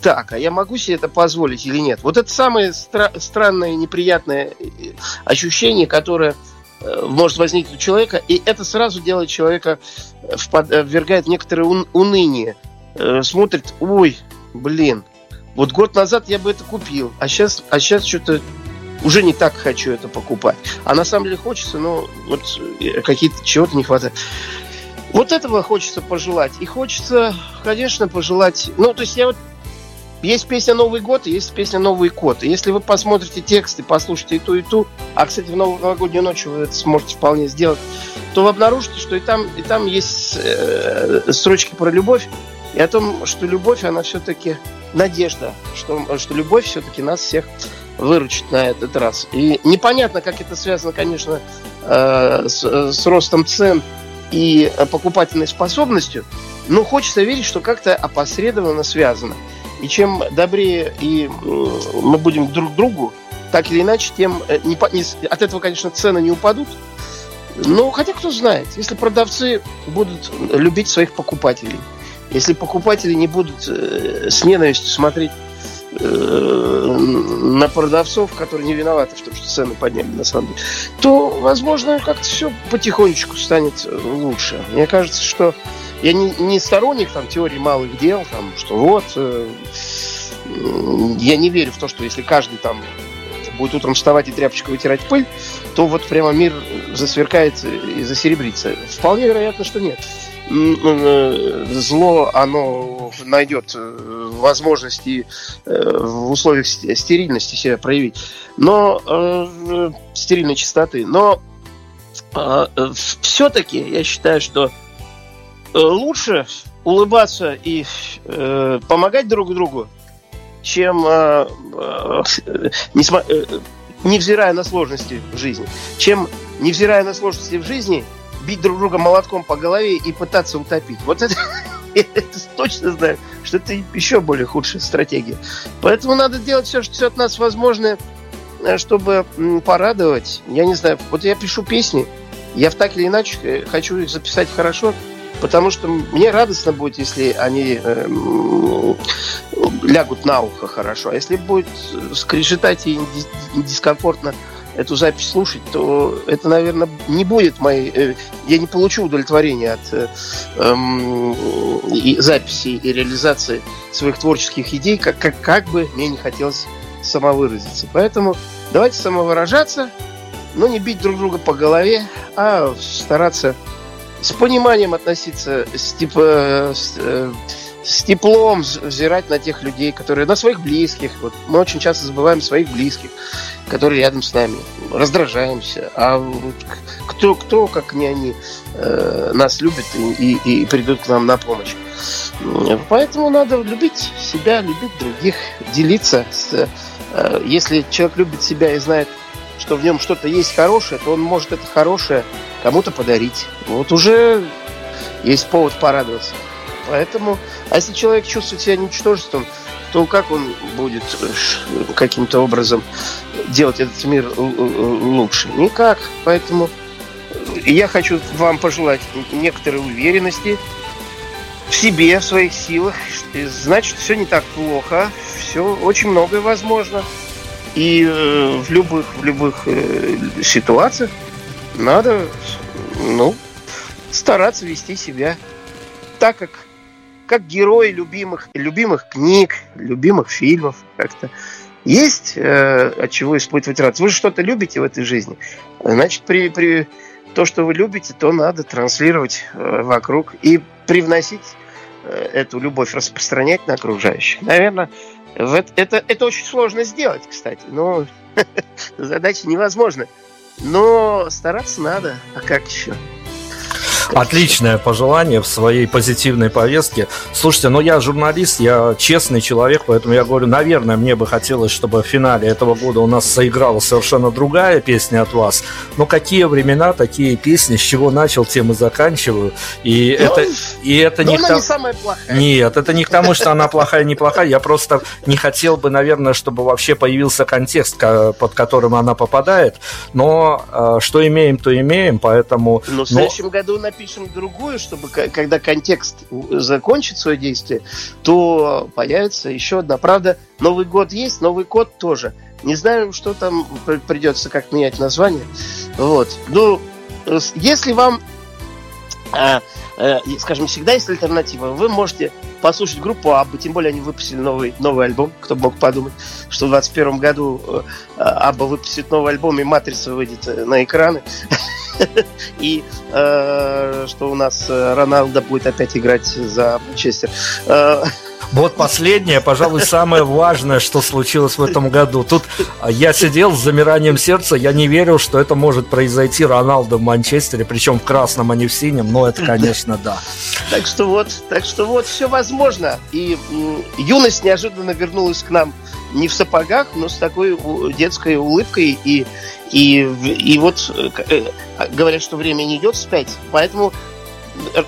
так, а я могу себе это позволить или нет? Вот это самое стра- странное, неприятное э, ощущение, которое Э, может возникнуть у человека, и это сразу делает человека, э, э, ввергает в некоторое уныние. Смотрит, ой, блин, вот год назад я бы это купил, а сейчас, а сейчас что-то уже не так хочу это покупать. А на самом деле хочется, но вот какие-то чего-то не хватает. Вот этого хочется пожелать. И хочется, конечно, пожелать... Ну, то есть я вот есть песня «Новый год» и есть песня «Новый код». И если вы посмотрите тексты, послушаете и ту, и ту, а, кстати, в новогоднюю ночь вы это сможете вполне сделать, то вы обнаружите, что и там, и там есть э, строчки про любовь, и о том, что любовь, она все-таки надежда, что, что любовь все-таки нас всех выручит на этот раз. И непонятно, как это связано, конечно, э, с, с ростом цен и покупательной способностью, но хочется верить, что как-то опосредованно связано. И чем добрее и мы будем друг другу, так или иначе, тем э, не, не, от этого, конечно, цены не упадут. Но хотя кто знает, если продавцы будут любить своих покупателей, если покупатели не будут э, с ненавистью смотреть э, на продавцов, которые не виноваты в том, что цены подняли на самом деле, то, возможно, как-то все потихонечку станет лучше. Мне кажется, что я не, не сторонник там теории малых дел, там, что вот э, я не верю в то, что если каждый там будет утром вставать и тряпочкой вытирать пыль, то вот прямо мир засверкает и засеребрится. Вполне вероятно, что нет. Э, зло, оно найдет э, возможности э, в условиях стерильности себя проявить. Но стерильной чистоты. Но э, все-таки я считаю, что лучше улыбаться и э, помогать друг другу, чем э, э, не э, невзирая на сложности в жизни, чем невзирая на сложности в жизни бить друг друга молотком по голове и пытаться утопить. Вот это, это точно знаю, что это еще более худшая стратегия. Поэтому надо делать все, что все от нас возможное, э, чтобы порадовать. Я не знаю, вот я пишу песни, я в так или иначе э, хочу их записать хорошо, Потому что мне радостно будет, если они э, лягут на ухо хорошо. А если будет скрежетать и дискомфортно эту запись слушать, то это, наверное, не будет моей... Э, я не получу удовлетворения от э, э, и записи и реализации своих творческих идей, как, как, как бы мне не хотелось самовыразиться. Поэтому давайте самовыражаться, но не бить друг друга по голове, а стараться с пониманием относиться, с, типа, с, э, с теплом взирать на тех людей, которые на своих близких. Вот мы очень часто забываем своих близких, которые рядом с нами, раздражаемся. А кто, кто как не они, э, нас любит и, и, и придут к нам на помощь. Поэтому надо любить себя, любить других, делиться. С, э, если человек любит себя и знает, что в нем что-то есть хорошее, то он может это хорошее кому-то подарить. Вот уже есть повод порадоваться. Поэтому, а если человек чувствует себя ничтожеством, то как он будет э, каким-то образом делать этот мир лучше? Никак. Поэтому я хочу вам пожелать некоторой уверенности в себе, в своих силах. Значит, все не так плохо, все очень многое возможно. И э, в любых, в любых э, ситуациях надо, ну, стараться вести себя так, как, как герои любимых, любимых книг, любимых фильмов как-то. Есть э, от чего испытывать радость. Вы же что-то любите в этой жизни. Значит, при, при то, что вы любите, то надо транслировать э, вокруг и привносить э, эту любовь, распространять на окружающих. Наверное, это, это, это очень сложно сделать, кстати, но задача невозможна. Но стараться надо, а как еще? Отличное пожелание в своей позитивной повестке. Слушайте, ну я журналист, я честный человек, поэтому я говорю, наверное, мне бы хотелось, чтобы в финале этого года у нас заиграла совершенно другая песня от вас. Но какие времена, такие песни, с чего начал, тем и заканчиваю. И ну, это, и это не, к... не самая плохая. Нет, это не к тому, что она плохая, не плохая. Я просто не хотел бы, наверное, чтобы вообще появился контекст, под которым она попадает. Но э, что имеем, то имеем, поэтому... Но в следующем Но... году напишем другую, чтобы когда контекст закончит свое действие, то появится еще одна. Правда, Новый год есть, Новый год тоже. Не знаю, что там придется, как менять название. Вот. Ну, если вам а, Э, скажем, всегда есть альтернатива. Вы можете послушать группу Абба, тем более они выпустили новый, новый альбом, кто мог подумать, что в 2021 году э, Абба выпустит новый альбом, и Матрица выйдет э, на экраны. И что у нас Роналдо будет опять играть за Манчестер. Вот последнее, пожалуй, самое важное, что случилось в этом году. Тут я сидел с замиранием сердца, я не верил, что это может произойти Роналдо в Манчестере, причем в красном, а не в синем, но это, конечно, да. Так что вот, так что вот, все возможно. И юность неожиданно вернулась к нам не в сапогах, но с такой детской улыбкой и и, и вот э, э, говорят, что время не идет вспять, поэтому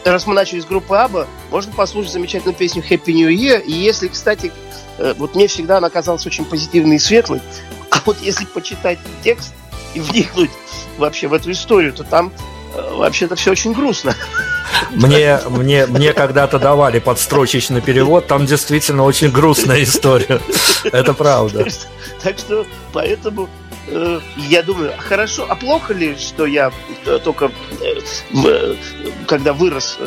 раз мы начали с группы Аба, можно послушать замечательную песню Happy New Year. И если, кстати, э, вот мне всегда она казалась очень позитивной и светлой, а вот если почитать текст и вникнуть вообще в эту историю, то там э, вообще-то все очень грустно. Мне, мне, мне когда-то давали подстрочечный перевод, там действительно очень грустная история. Это правда. Так что, поэтому Э, я думаю, хорошо, а плохо ли, что я э, только э, когда вырос,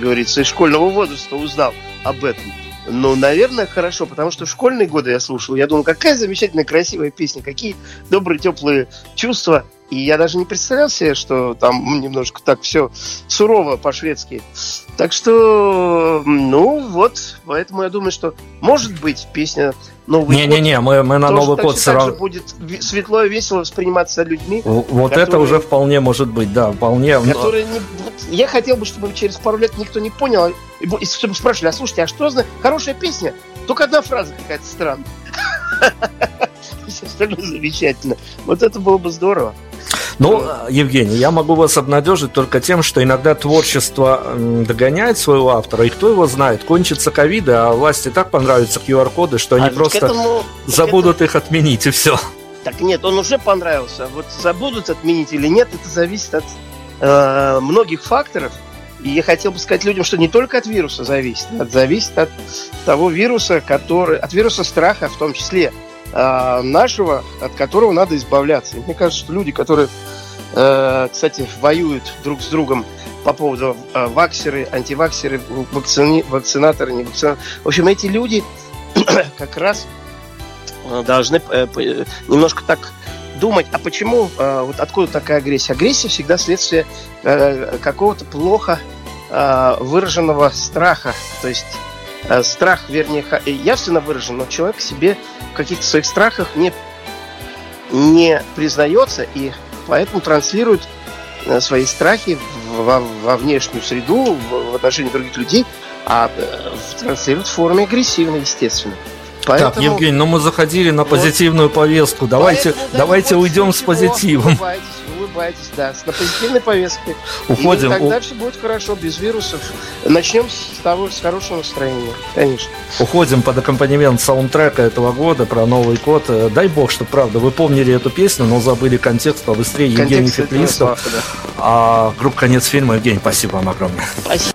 говорится, из школьного возраста узнал об этом? Ну, наверное, хорошо, потому что в школьные годы я слушал, я думал, какая замечательная, красивая песня, какие добрые, теплые чувства. И я даже не представлял себе, что там немножко так все сурово по-шведски. Так что, ну вот, поэтому я думаю, что может быть песня Новый не, год. Не-не-не, мы, мы на Новый год все равно... будет светло и весело восприниматься людьми. Вот которые, это уже вполне может быть, да, вполне. Которые не, вот, я хотел бы, чтобы через пару лет никто не понял, и, и чтобы спрашивали, а слушайте, а что за хорошая песня? Только одна фраза какая-то странная. Все остальное замечательно. Вот это было бы здорово. Ну, Евгений, я могу вас обнадежить только тем, что иногда творчество догоняет своего автора, и кто его знает, кончится ковид, а власти так понравятся QR-коды, что они а просто этому, забудут этому... их отменить, и все. Так нет, он уже понравился. Вот забудут отменить или нет, это зависит от э, многих факторов. И я хотел бы сказать людям, что не только от вируса зависит, а зависит от того вируса, который, от вируса страха в том числе. Э, нашего, от которого надо избавляться. И мне кажется, что люди, которые, э, кстати, воюют друг с другом по поводу э, ваксеры, антиваксеры, вакцини, вакцинаторы, не вакцинаторы. В общем, эти люди как раз должны немножко так думать, а почему, вот откуда такая агрессия? Агрессия всегда следствие какого-то плохо выраженного страха. То есть страх, вернее, явственно выражен, но человек себе в каких-то своих страхах не, не признается и поэтому транслирует э, свои страхи во, во внешнюю среду, в отношении других людей, а э, транслирует в форме агрессивной, естественно. Поэтому... Так, Евгений, но ну мы заходили на позитивную вот. повестку. Давайте, Поэтому, да, давайте уйдем с позитивом. Улыбайтесь, улыбайтесь, да, с на позитивной повестке. Уходим. И тогда все будет хорошо, без вирусов. Начнем с того, с хорошего настроения, конечно. Уходим под аккомпанемент саундтрека этого года про Новый год. Э, дай бог, что правда, вы помнили эту песню, но забыли контекст побыстрее. Евгений Феклистов. Да. А группа «Конец фильма». Евгений, спасибо вам огромное. Спасибо.